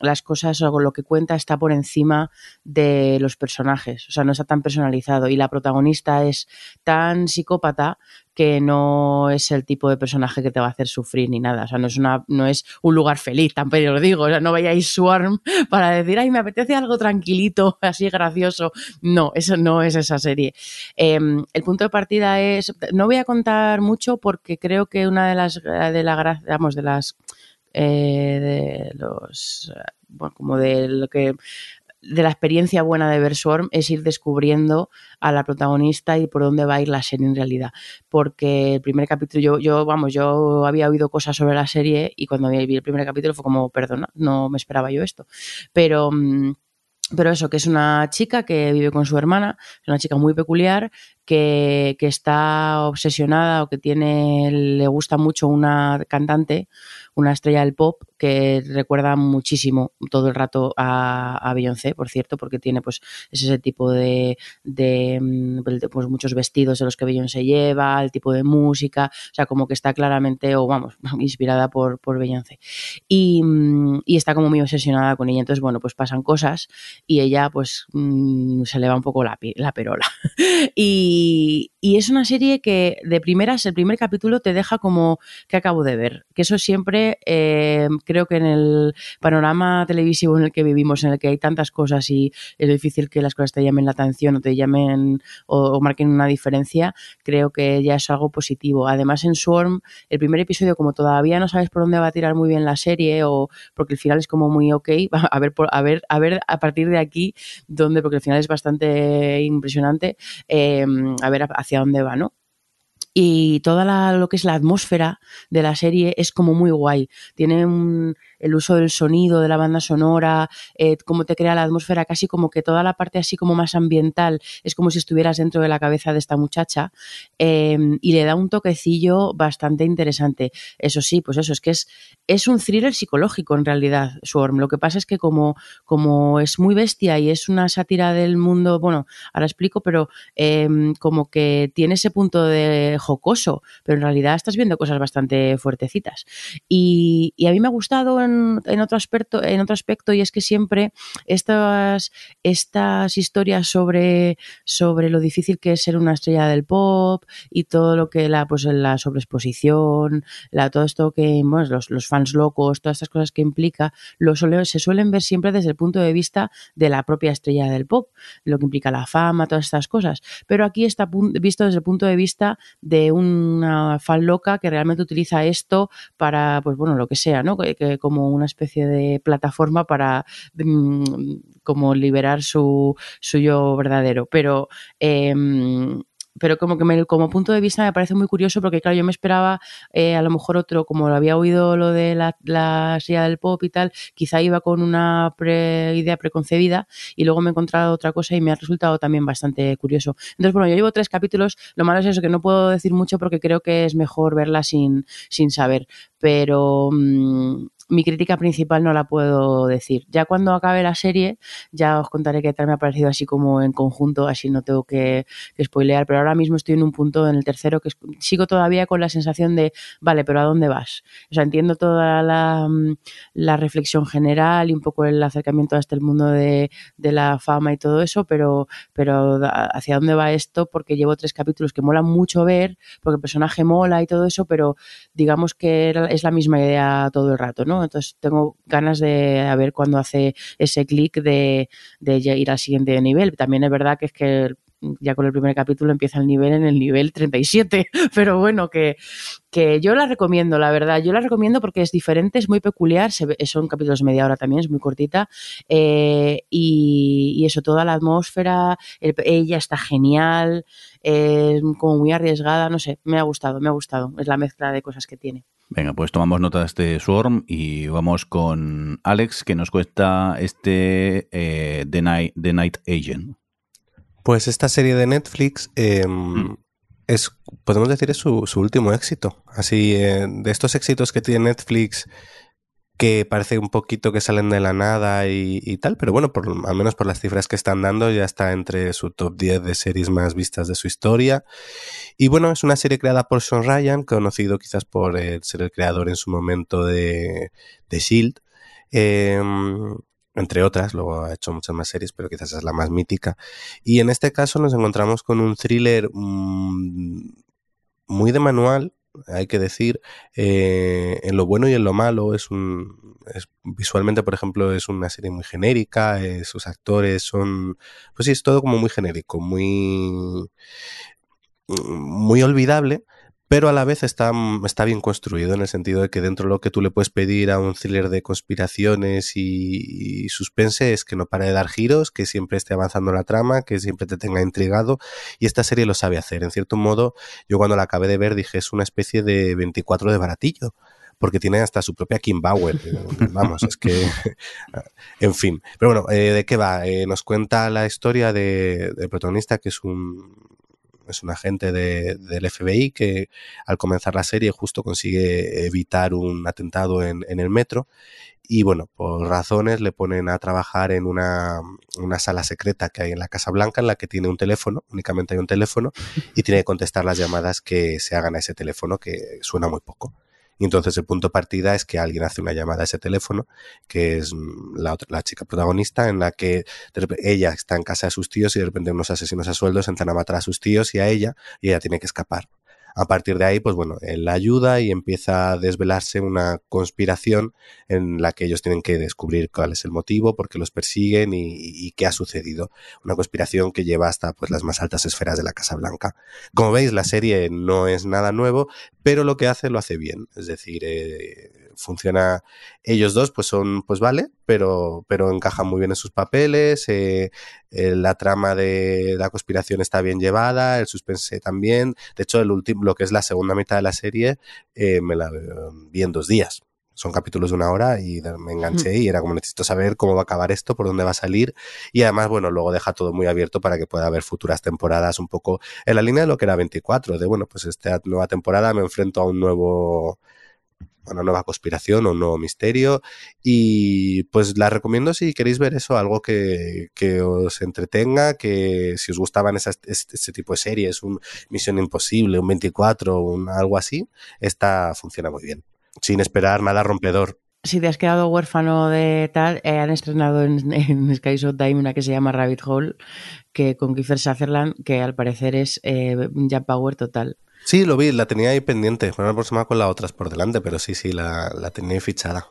las cosas o lo que cuenta está por encima de los personajes. O sea, no está tan personalizado. Y la protagonista es tan psicópata que no es el tipo de personaje que te va a hacer sufrir ni nada. O sea, no es, una, no es un lugar feliz, tampoco lo digo. O sea, no vayáis Swarm [laughs] para decir, ay, me apetece algo tranquilito, [laughs] así gracioso. No, eso no es esa serie. Em, el punto de partida es, no voy a contar mucho porque creo que una de las, de la, digamos, de las, eh, de los, bueno, como de lo que de la experiencia buena de ver Swarm es ir descubriendo a la protagonista y por dónde va a ir la serie en realidad. Porque el primer capítulo, yo, yo vamos, yo había oído cosas sobre la serie y cuando vi el primer capítulo fue como, perdona, no me esperaba yo esto. Pero... Mm, pero eso, que es una chica que vive con su hermana, es una chica muy peculiar, que, está obsesionada o que tiene, le gusta mucho una cantante una estrella del pop que recuerda muchísimo todo el rato a, Beyoncé, por cierto, porque tiene pues ese tipo de, mm, pues, muchos vestidos de los que Beyoncé lleva, el tipo de música, o sea, como que está claramente, o vamos, [laughs] inspirada por, por Beyoncé. Y, mm, y está como muy obsesionada con ella. Entonces, bueno, pues pasan cosas y ella pues mm, se le va un poco la, la perola. [laughs] y, Y, es una serie que de primeras, el primer capítulo te deja como que acabo de ver. Que eso siempre eh, creo que en el panorama televisivo en el que vivimos, en el que hay tantas cosas y es difícil que las cosas te llamen la atención o te llamen o, o marquen una diferencia, creo que ya es algo positivo. Además, en Swarm, el primer episodio, como todavía no sabes por dónde va a tirar muy bien la serie, o porque el final es como muy ok, [laughs] a ver, por- a ver, a ver a partir de aquí dónde, porque el final es bastante impresionante, eh, a ver hacia dónde va, ¿no? y toda la- lo que es la atmósfera de la serie es como muy guay. Tiene un- el uso del sonido, de la banda sonora, eh, cómo te crea la atmósfera, casi como que toda la parte así como más ambiental es como si estuvieras dentro de la cabeza de esta muchacha eh, y le da un toquecillo bastante interesante. Eso sí, pues eso, es que es, es un thriller psicológico en realidad, Swarm. Lo que pasa es que como, como es muy bestia y es una sátira del mundo, bueno, ahora explico, pero eh, como que tiene ese punto de jocoso, pero en realidad estás viendo cosas bastante fuertecitas. Y, a mí me ha gustado en otro aspecto, en otro aspecto, y es que siempre estas, estas historias sobre, sobre lo difícil que es ser una estrella del pop y todo lo que la, pues la sobreexposición, la, todo esto que, bueno, los, los fans locos, todas estas cosas que implica, lo suele- se suelen ver siempre desde el punto de vista de la propia estrella del pop, lo que implica la fama, todas estas cosas. Pero aquí está visto desde el punto de vista de una fan loca que realmente utiliza esto para, pues bueno, lo que sea, ¿no? Que como una especie de plataforma para mm, como liberar su, su yo verdadero. Pero em, pero como que como punto de vista me parece muy curioso porque claro, yo me esperaba eh, a lo mejor otro, como lo había oído lo de la, la silla del pop y tal, quizá iba con una pre- idea preconcebida y luego me he encontrado otra cosa y me ha resultado también bastante curioso. Entonces, bueno, yo llevo tres capítulos, lo malo es eso, que no puedo decir mucho porque creo que es mejor verla sin, sin saber, pero mm, mi crítica principal no la puedo decir. Ya cuando acabe la serie, ya os contaré qué tal me ha parecido así como en conjunto, así no tengo que, que spoilear, pero ahora mismo estoy en un punto en el tercero que sigo todavía con la sensación de, vale, pero ¿a dónde vas? O sea, entiendo toda la, mm, la reflexión general y un poco el acercamiento hasta el mundo de, de la fama y todo eso, pero, pero hacia dónde va esto, porque llevo tres capítulos que molan mucho ver, porque el personaje mola y todo eso, pero digamos que es la misma idea todo el rato, ¿no? Entonces tengo ganas de ver cuándo hace ese clic de, de ir al siguiente nivel. También es verdad que es que ya con el primer capítulo empieza el nivel en el nivel 37, [laughs] pero bueno, que, que yo la recomiendo, la verdad, yo la recomiendo porque es diferente, es muy peculiar, se ve- son capítulos de media hora también, es muy cortita, eh, y, eso, toda la atmósfera, el- ella está genial, es como muy arriesgada, no sé, me ha gustado, me ha gustado, es la mezcla de cosas que tiene. Venga, pues tomamos nota de este Swarm y vamos con Alex, que nos cuesta este eh, The, Night, The Night Agent. Pues esta serie de Netflix eh, Mm. es, podemos decir, es su, su último éxito. Así, eh, de estos éxitos que tiene Netflix, que parece un poquito que salen de la nada y, y tal, pero bueno, por, al menos por las cifras que están dando, ya está entre su top 10 de series más vistas de su historia. Y bueno, es una serie creada por Sean Ryan, conocido quizás por eh, ser el creador en su momento de, de Shield. Entre otras, luego ha hecho muchas más series, pero quizás es la más mítica. Y en este caso nos encontramos con un thriller mm, muy de manual, hay que decir, eh, en lo bueno y en lo malo. Es un, visualmente, por ejemplo, es una serie muy genérica, eh, sus actores son, pues sí, es todo como muy genérico, muy, muy olvidable. Pero a la vez está, está bien construido en el sentido de que dentro de lo que tú le puedes pedir a un thriller de conspiraciones y, suspense es que no pare de dar giros, que siempre esté avanzando la trama, que siempre te tenga intrigado. Y esta serie lo sabe hacer. En cierto modo, yo cuando la acabé de ver dije, es una especie de 24 de baratillo. Porque tiene hasta su propia Kim Bauer. [laughs] Vamos, es que. [laughs] En fin. Pero bueno, eh, ¿de qué va? Eh, nos cuenta la historia de- del protagonista, que es un. Es un agente de- del FBI que al comenzar la serie justo consigue evitar un atentado en, en el metro y bueno, por razones le ponen a trabajar en una, una sala secreta que hay en la Casa Blanca en la que tiene un teléfono, únicamente hay un teléfono y tiene que contestar las llamadas que se hagan a ese teléfono que suena muy poco. Y entonces el punto de partida es que alguien hace una llamada a ese teléfono, que es la, otra, la chica protagonista, en la que ella está en casa de sus tíos y de repente unos asesinos a sueldos entran a matar a sus tíos y a ella, y ella tiene que escapar. A partir de ahí, pues bueno, él la ayuda y empieza a desvelarse una conspiración en la que ellos tienen que descubrir cuál es el motivo, por qué los persiguen y, qué ha sucedido. Una conspiración que lleva hasta pues las más altas esferas de la Casa Blanca. Como veis, la serie no es nada nuevo, pero lo que hace lo hace bien. Es decir, eh, funciona ellos dos pues son pues vale pero pero encajan muy bien en sus papeles eh, eh, la trama de la conspiración está bien llevada el suspense también. De hecho el último lo que es la segunda mitad de la serie eh, me la vi en dos días. Son capítulos de una hora y me enganché y era como necesito saber cómo va a acabar esto, por dónde va a salir. Y además, bueno, luego deja todo muy abierto para que pueda haber futuras temporadas un poco en la línea de lo que era 24, de bueno, pues esta nueva temporada me enfrento a un nuevo una nueva conspiración o un nuevo misterio. Y pues la recomiendo si queréis ver eso, algo que, que os entretenga, que si os gustaban esas, este, tipo de series, un Misión Imposible, un 24, un, algo así, esta funciona muy bien. Sin esperar nada rompedor. Si te has quedado huérfano de tal, eh, han estrenado en, en Sky Time una que se llama Rabbit Hole, que con Kiefer Sutherland, que al parecer es eh, ya Power total. Sí, lo vi, la tenía ahí pendiente. Bueno, próxima con las otras por delante, pero sí, sí, la, la tenía ahí fichada.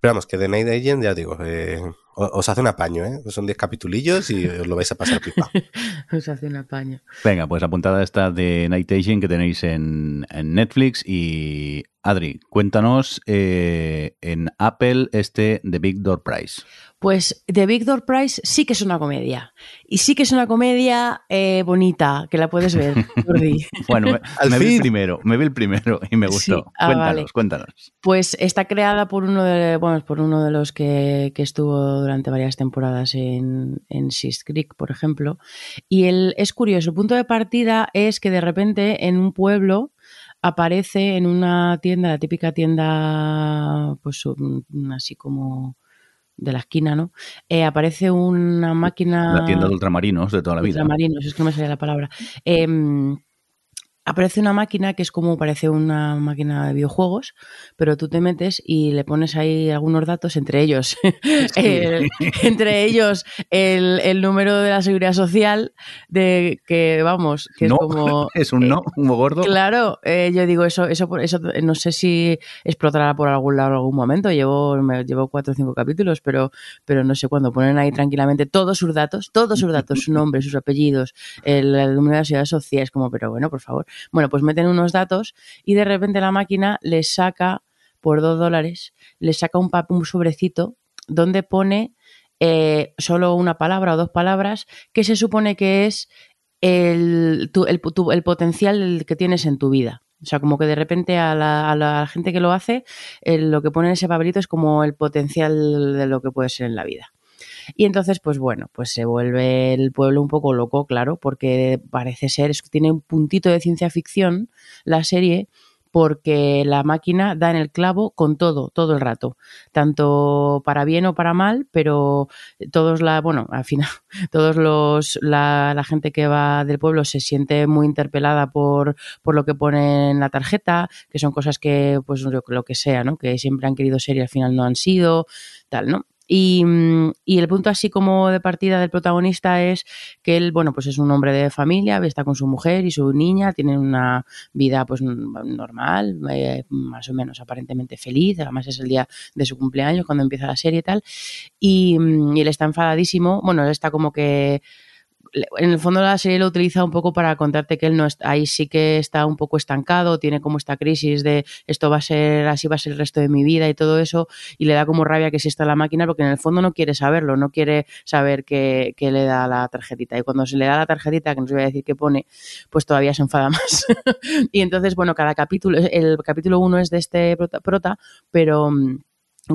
Pero vamos, que The Night Agent, ya digo, eh, os hace un apaño, ¿eh? Son 10 capitulillos y os lo vais a pasar pipa. [laughs] os hace un apaño. Venga, pues apuntada esta de Night Agent que tenéis en, en Netflix y Adri, cuéntanos eh, en Apple este The Big Door Prize. Pues The Big Door Prize sí que es una comedia. Y sí que es una comedia eh, bonita, que la puedes ver, [laughs] bueno, me, vi el primero, me vi el primero y me gustó. Ah, cuéntanos, cuéntanos. Pues está creada por uno de, bueno, por uno de los que, estuvo durante varias temporadas en, en Creek, por ejemplo. Y el, es curioso, el punto de partida es que de repente en un pueblo aparece en una tienda, la típica tienda, pues así como de la esquina, ¿no? Eh, aparece una máquina. La tienda de ultramarinos de toda la vida. Ultramarinos, es que no me sale la palabra. Eh, aparece una máquina que es como parece una máquina de videojuegos, pero tú te metes y le pones ahí algunos datos, entre ellos, [laughs] entre ellos el, número de la seguridad social, de que vamos, que es como. [laughs] Es un no, un gordo. Claro, eh, yo digo, eso, eso, eso no sé si explotará por algún lado en algún momento. Llevo, me, llevo cuatro o cinco capítulos, pero, pero no sé cuándo ponen ahí tranquilamente todos sus datos, todos sus datos, su nombre, sus apellidos, el, el número de la seguridad social, es como, pero bueno, por favor bueno, pues meten unos datos y de repente la máquina les saca, por dos dólares, les saca un, un sobrecito donde pone eh, solo una palabra o dos palabras que se supone que es el, el, potencial que tienes en tu vida. O sea, como que de repente a la, gente que lo hace, lo que pone en ese papelito es como el potencial de lo que puede ser en la vida. Y entonces, pues bueno, pues se vuelve el pueblo un poco loco, claro, porque parece ser, es que tiene un puntito de ciencia ficción la serie, porque la máquina da en el clavo con todo, todo el rato, tanto para bien o para mal, pero todos la, bueno, al final, [laughs] todos los, la, la gente que va del pueblo se siente muy interpelada por, por lo que pone en la tarjeta, que son cosas que, pues lo que sea, ¿no? Que siempre han querido ser y al final no han sido, tal, ¿no? Mm, y, el punto así como de partida del protagonista es que él, bueno, pues es un hombre de familia, está con su mujer y su niña, tienen una vida pues normal, eh, más o menos aparentemente feliz, además es el día de su cumpleaños cuando empieza la serie y tal, y, mm, y él está enfadadísimo, bueno, él está como que en el fondo la serie lo utiliza un poco para contarte que él no está, ahí sí que está un poco estancado, tiene como esta crisis de esto va a ser, así va a ser el resto de mi vida y todo eso, y le da como rabia que está la máquina, porque en el fondo no quiere saberlo, no quiere saber qué, le da la tarjetita. Y cuando se le da la tarjetita, que no voy a decir qué pone, pues todavía se enfada más. [laughs] y entonces, bueno, cada capítulo, el capítulo uno es de este prota pero mm,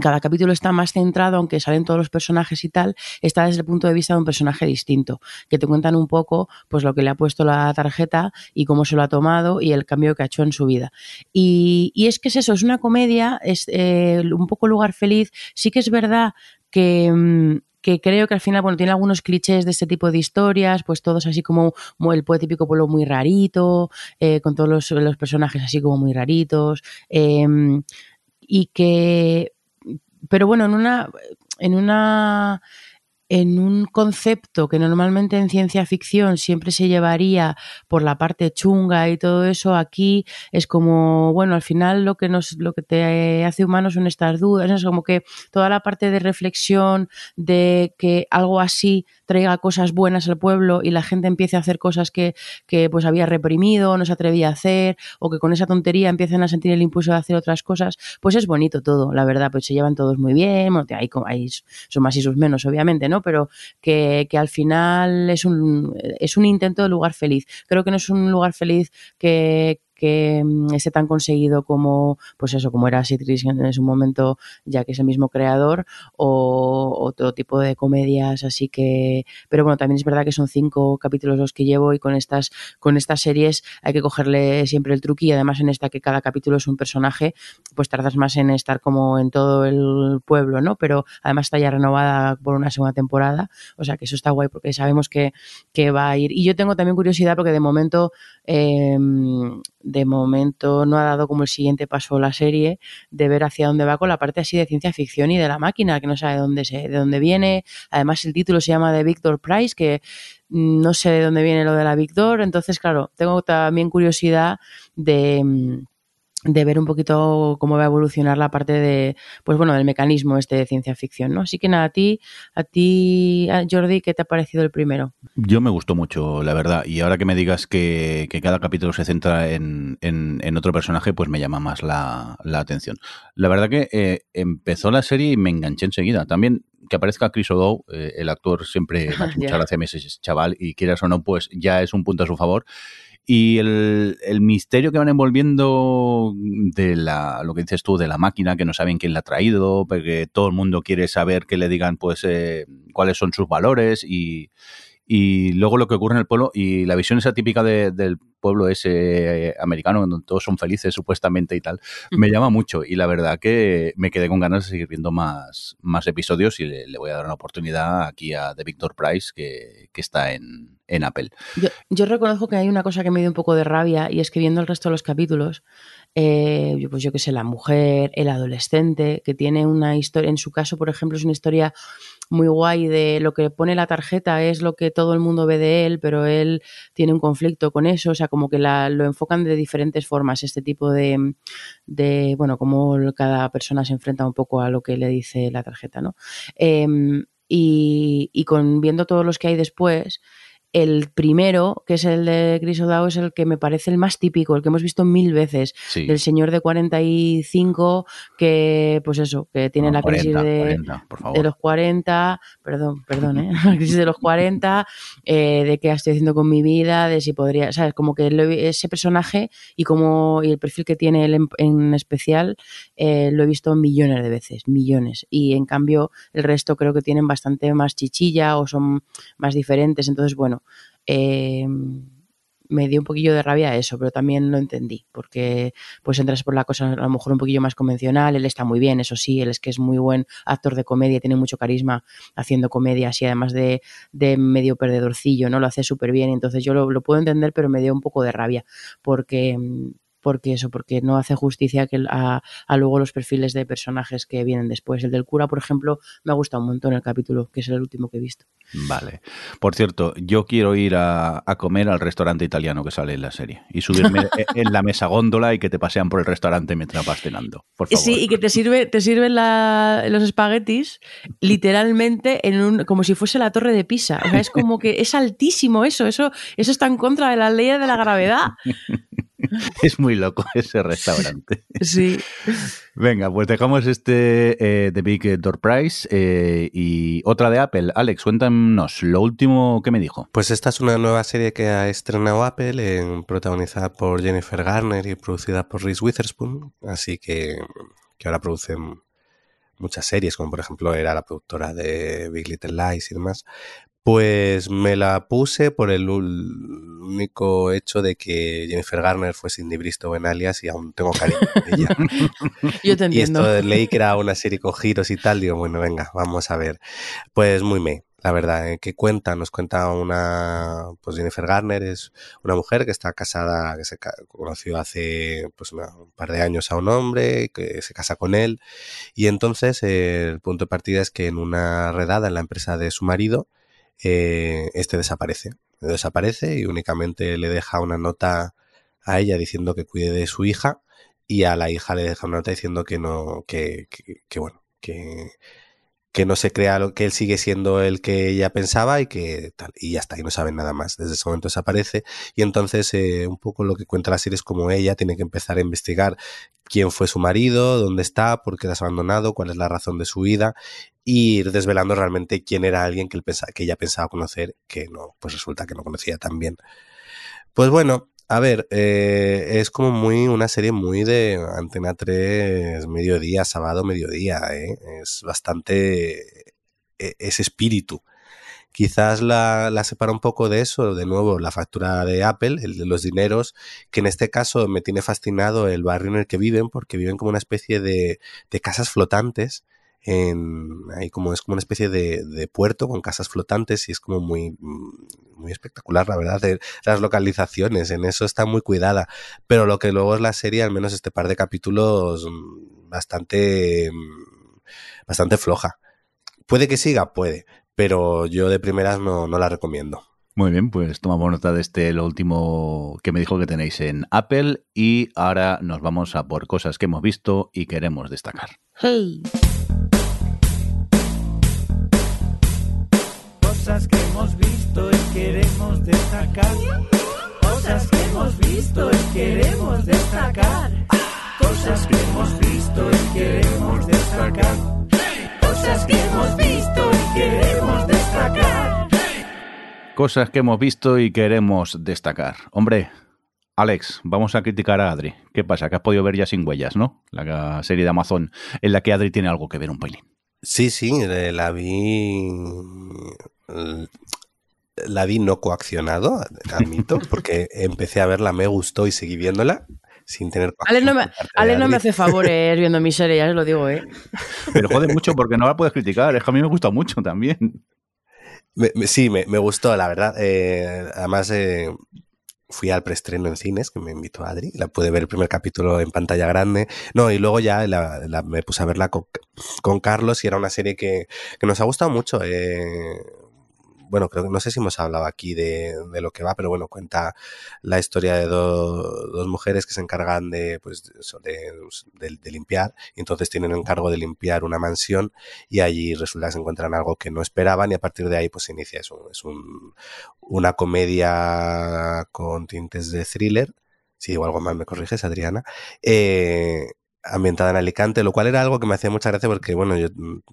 cada capítulo está más centrado, aunque salen todos los personajes y tal, está desde el punto de vista de un personaje distinto, que te cuentan un poco pues lo que le ha puesto la tarjeta y cómo se lo ha tomado y el cambio que ha hecho en su vida. Y, es que es eso, es una comedia, es eh, un poco lugar feliz. Sí que es verdad que, mm, que creo que al final, bueno, tiene algunos clichés de este tipo de historias, pues todos así como, el típico pueblo muy rarito, eh, con todos los, los, personajes así como muy raritos, em, y que, pero bueno, en una, en una en un concepto que normalmente en ciencia ficción siempre se llevaría por la parte chunga y todo eso, aquí es como, bueno, al final lo que nos, lo que te hace humano son estas dudas, es como que toda la parte de reflexión de que algo así traiga cosas buenas al pueblo y la gente empiece a hacer cosas que, que pues había reprimido, no se atrevía a hacer, o que con esa tontería empiecen a sentir el impulso de hacer otras cosas, pues es bonito todo, la verdad, pues se llevan todos muy bien, hay, hay son más y sus menos, obviamente, ¿no? Pero que, al final es un, es un intento de lugar feliz. Creo que no es un lugar feliz que, que mm, esté tan conseguido como, pues eso, como era Citrix en su momento, ya que es el mismo creador, o otro tipo de comedias, así que, pero bueno, también es verdad que son cinco capítulos los que llevo y con estas, con estas series hay que cogerle siempre el truque y además en esta que cada capítulo es un personaje, pues tardas más en estar como en todo el pueblo, ¿no? Pero además está ya renovada por una segunda temporada, o sea que eso está guay porque sabemos que, que va a ir. Y yo tengo también curiosidad porque de momento eh, de momento no ha dado como el siguiente paso la serie de ver hacia dónde va con la parte así de ciencia ficción y de la máquina, que no sabe dónde se, de dónde viene. Además, el título se llama de Victor Price, que no sé de dónde viene lo de la Victor. Entonces, claro, tengo también curiosidad de mm, de ver un poquito cómo va a evolucionar la parte de, pues bueno, del mecanismo este de ciencia ficción, ¿no? Así que nada, a ti, a ti, Jordi, ¿qué te ha parecido el primero? Yo me gustó mucho, la verdad, y ahora que me digas que, cada capítulo se centra en, en, otro personaje, pues me llama más la, atención. La verdad que eh, empezó la serie y me enganché enseguida. También que aparezca Chris O'Dowd, eh, el actor siempre me hace mucha gracia ese chaval, y quieras o no, pues ya es un punto a su favor. Y el, el, misterio que van envolviendo de la, lo que dices tú, de la máquina, que no saben quién la ha traído, porque todo el mundo quiere saber que le digan pues eh, cuáles son sus valores y, y luego lo que ocurre en el pueblo y la visión esa típica del pueblo ese eh, americano donde todos son felices supuestamente y tal me llama mucho. Y la verdad que me quedé con ganas de seguir viendo más, más episodios y le, voy a dar una oportunidad aquí a The Victor Price que, que está en, en Apple. Yo, reconozco que hay una cosa que me dio un poco de rabia y es que viendo el resto de los capítulos eh, pues yo qué sé, la mujer, el adolescente, que tiene una historia, en su caso, por ejemplo, es una historia muy guay de lo que pone la tarjeta es lo que todo el mundo ve de él, pero él tiene un conflicto con eso, o sea, como que lo enfocan de diferentes formas, este tipo de, bueno, como cada persona se enfrenta un poco a lo que le dice la tarjeta, ¿no? Em, y, y con viendo todos los que hay después, el primero, que es el de Chris O'Dowd, es el que me parece el más típico, el que hemos visto mil veces, del señor de 45 que, pues eso, que tiene la crisis de, de, los 40, perdón, perdón, ¿eh? [laughs] la crisis de los 40, eh, de qué estoy haciendo con mi vida, de si podría, sabes, como que ese personaje y como y el perfil que tiene él en, especial, eh, lo he visto millones de veces, millones, y en cambio el resto creo que tienen bastante más chichilla o son más diferentes, entonces bueno, Em, me dio un poquillo de rabia eso, pero también lo entendí, porque pues entras por la cosa a lo mejor un poquillo más convencional, él está muy bien, eso sí, él es que es muy buen actor de comedia, tiene mucho carisma haciendo comedia, y además de, medio perdedorcillo, ¿no? Lo hace súper bien, entonces yo lo, puedo entender, pero me dio un poco de rabia, porque porque eso, porque no hace justicia que a, luego los perfiles de personajes que vienen después. El del cura, por ejemplo, me ha gustado un montón el capítulo, que es el último que he visto. Vale. Por cierto, yo quiero ir a, comer al restaurante italiano que sale en la serie y subirme [laughs] e, en la mesa góndola y que te pasean por el restaurante mientras vas cenando. Por favor. Sí, y que te sirve, te sirven los espaguetis literalmente en un, como si fuese la torre de Pisa. O sea, es como que es altísimo eso, eso, eso está en contra de la ley de la gravedad. [laughs] [laughs] es muy loco ese restaurante. Sí. Venga, pues dejamos este eh, The Big Door Prize eh, y otra de Apple. Alex, cuéntanos lo último que me dijo. Pues esta es una nueva serie que ha estrenado Apple, en, protagonizada por Jennifer Garner y producida por Reese Witherspoon. Así que, que ahora producen muchas series, como por ejemplo era la productora de Big Little Lies y demás Pues me la puse por el único hecho de que Jennifer Garner fue Cindy Bristow en Alias y aún tengo cariño de ella. [laughs] Yo te entiendo. Y esto de leí que era una serie con giros y tal, digo, bueno, venga, vamos a ver. Pues muy me, la verdad, ¿eh? que cuenta, nos cuenta una, pues Jennifer Garner es una mujer que está casada, que se conoció hace pues un par de años a un hombre, que se casa con él, y entonces eh, el punto de partida es que en una redada en la empresa de su marido, eh, este desaparece. Desaparece y únicamente le deja una nota a ella diciendo que cuide de su hija y a la hija le deja una nota diciendo que no, que, que, bueno, que, que no se crea lo que él sigue siendo el que ella pensaba y que tal, y ya está, y no saben nada más. Desde ese momento desaparece y entonces eh, un poco lo que cuenta la serie es como ella tiene que empezar a investigar quién fue su marido, dónde está, por qué la has abandonado, cuál es la razón de su vida y ir desvelando realmente quién era alguien que, él pensaba, que ella pensaba conocer, que no, pues resulta que no conocía tan bien. Pues bueno, a ver, eh, es como muy una serie muy de Antena 3 mediodía, sábado mediodía, ¿eh? es bastante e, ese espíritu. Quizás la, la, separa un poco de eso, de nuevo, la factura de Apple, el de los dineros, que en este caso me tiene fascinado el barrio en el que viven, porque viven como una especie de, de casas flotantes, en, ahí como es como una especie de, de, puerto con casas flotantes y es como muy, muy espectacular, la verdad, de las localizaciones, en eso está muy cuidada, pero lo que luego es la serie, al menos este par de capítulos, mm, bastante, mm, bastante floja. Puede que siga, puede, pero yo de primeras no, no la recomiendo. Muy bien, pues tomamos nota de este, lo último que me dijo que tenéis en Apple y ahora nos vamos a por cosas que hemos visto y queremos destacar. Hey. Cosas que hemos visto y queremos destacar. Cosas que hemos visto y queremos destacar. Cosas que hemos visto y queremos destacar. Cosas que hemos visto y queremos destacar. Cosas que hemos visto y queremos destacar. Hombre, Alex, vamos a criticar a Adri. ¿Qué pasa? Que has podido ver ya sin huellas, ¿no? La serie de Amazon en la que Adri tiene algo que ver un pelín. Sí, sí, la vi la vi no coaccionado, admito, [laughs] porque empecé a verla, me gustó y seguí viéndola sin tener Ale no me, Ale no me hace favores viendo mi serie, ya os lo digo, ¿eh? [laughs] Pero jode mucho porque no la puedes criticar, es que a mí me gusta mucho también. Me, me, sí, me, me, gustó, la verdad. Eh, además, eh, fui al preestreno en cines, que me invitó Adri, la pude ver el primer capítulo en pantalla grande. No, y luego ya la, la, me puse a verla con, con, Carlos y era una serie que, que nos ha gustado mucho. Eh, bueno, creo que no sé si hemos hablado aquí de, de lo que va, pero bueno, cuenta la historia de do, dos mujeres que se encargan de, pues, de, de, de, limpiar, y entonces tienen el encargo de limpiar una mansión y allí resulta que se encuentran algo que no esperaban y a partir de ahí pues inicia eso, es un, una comedia con tintes de thriller, si digo algo mal me corriges, Adriana, eh, ambientada en Alicante, lo cual era algo que me hacía mucha gracia porque, bueno, yo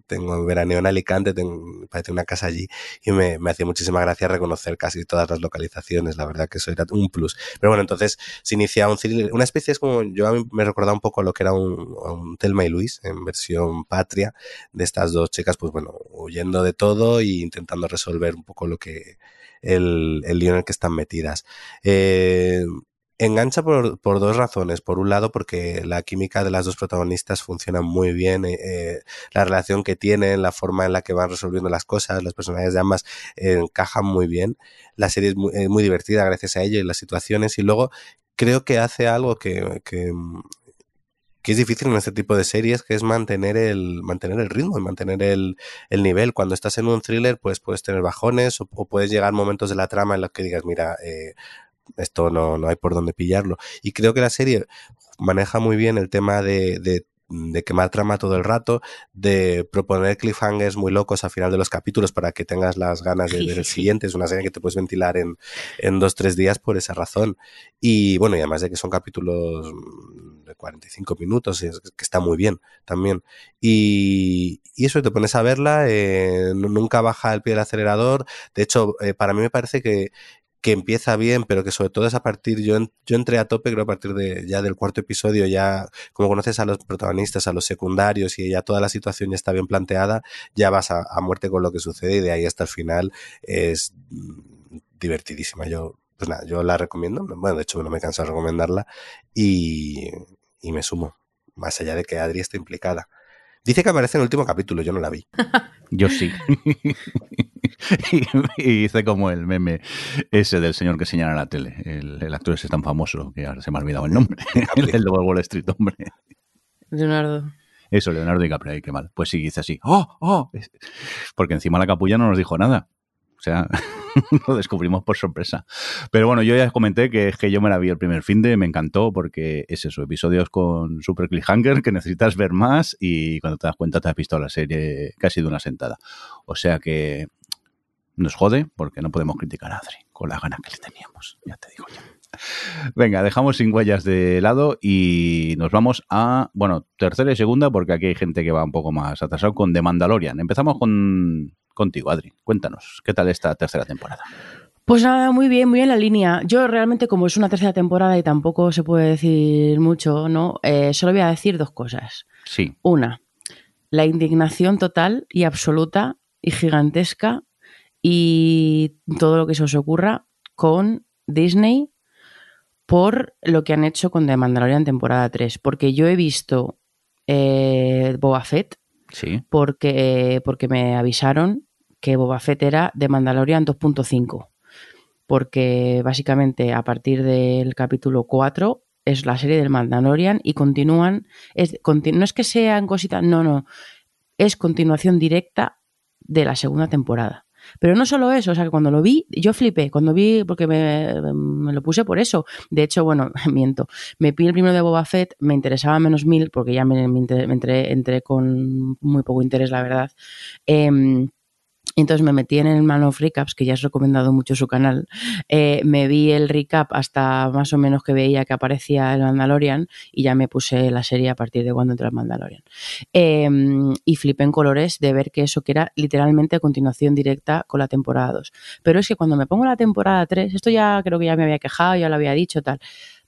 tengo veraneo en Alicante, tengo, parece una casa allí y me, me hacía muchísima gracia reconocer casi todas las localizaciones, la verdad que eso era un plus. Pero bueno, entonces se inicia un una especie es como, yo a mí me recordaba un poco lo que era un, un Telma y Luis en versión patria de estas dos chicas, pues bueno, huyendo de todo e intentando resolver un poco lo que, el, el lío en el que están metidas. Eh, engancha por, por, dos razones. Por un lado, porque la química de las dos protagonistas funciona muy bien, eh, eh, la relación que tienen, la forma en la que van resolviendo las cosas, los personajes de ambas eh, encajan muy bien. La serie es muy, divertida gracias a ello y las situaciones. Y luego creo que hace algo que, que, que, es difícil en este tipo de series, que es mantener el, mantener el ritmo y mantener el, el nivel. Cuando estás en un thriller, pues puedes tener bajones o, o puedes llegar momentos de la trama en los que digas, mira, esto no, no hay por dónde pillarlo. Y creo que la serie maneja muy bien el tema de, de de quemar trama todo el rato, de proponer cliffhangers muy locos al final de los capítulos para que tengas las ganas de ver el siguiente. Es una serie que te puedes ventilar en, en dos, tres días por esa razón. Y bueno, y además de que son capítulos de 45 minutos, es, que está muy bien también. Y, y eso, te pones a verla, eh, nunca baja el pie del acelerador. De hecho, eh, para mí me parece que, que empieza bien, pero que sobre todo es a partir, yo, yo entré a tope, creo, a partir de ya del cuarto episodio, ya como conoces a los protagonistas, a los secundarios y ya toda la situación ya está bien planteada, ya vas a, a muerte con lo que sucede y de ahí hasta el final es mm, divertidísima. Yo, pues nada, yo la recomiendo, bueno, de hecho no me canso de recomendarla y, y me sumo, más allá de que Adri esté implicada. Dice que aparece en el último capítulo, yo no la vi. [laughs] Yo sí. [laughs] [laughs] y, hice como el meme ese del señor que señala la tele. El, el actor ese tan famoso que ahora se me ha olvidado el nombre. [laughs] el de Wall Street, hombre. Leonardo. Eso, Leonardo DiCaprio, ay, qué mal. Pues sí, dice así. ¡Oh! ¡Oh! Porque encima la capulla no nos dijo nada. O sea, [laughs] lo descubrimos por sorpresa. Pero bueno, yo ya comenté que es que yo me la vi el primer fin de, me encantó porque es eso, episodios con super cliffhanger que necesitas ver más y cuando te das cuenta te has visto la serie casi de una sentada. O sea que nos jode porque no podemos criticar a Adri con la gana que le teníamos, ya te digo yo. Venga, dejamos sin huellas de lado y nos vamos a, bueno, tercera y segunda, porque aquí hay gente que va un poco más atrasado con The Mandalorian. Empezamos con contigo, Adri. Cuéntanos, ¿qué tal esta tercera temporada? Pues nada, muy bien, muy en la línea. Yo realmente, como es una tercera temporada y tampoco se puede decir mucho, ¿no? Eh, solo voy a decir dos cosas. Sí. Una, la indignación total y absoluta y gigantesca y todo lo que se os ocurra con Disney por lo que han hecho con The Mandalorian temporada 3. Porque yo he visto eh, Boba Fett Sí. porque, porque me avisaron que Boba Fett era de Mandalorian 2.5. Porque básicamente a partir del capítulo 4 es la serie del Mandalorian y continúan. Es, continu- no es que sean cositas, no, no. Es continuación directa de la segunda temporada. Pero no solo eso, o sea que cuando lo vi, yo flipé, cuando vi, porque me, lo puse por eso. De hecho, bueno, [laughs] miento, me vi el primero de Boba Fett, me interesaba menos mil, porque ya me, me me entré, entré con muy poco interés, la verdad. Em, entonces me metí en el Man of Recaps, que ya has recomendado mucho su canal. Eh, me vi el recap hasta más o menos que veía que aparecía el Mandalorian y ya me puse la serie a partir de cuando entró el Mandalorian. Eh, y flipé en colores de ver que eso que era literalmente a continuación directa con la temporada 2. Pero es que cuando me pongo la temporada 3, esto ya creo que ya me había quejado, ya lo había dicho, tal.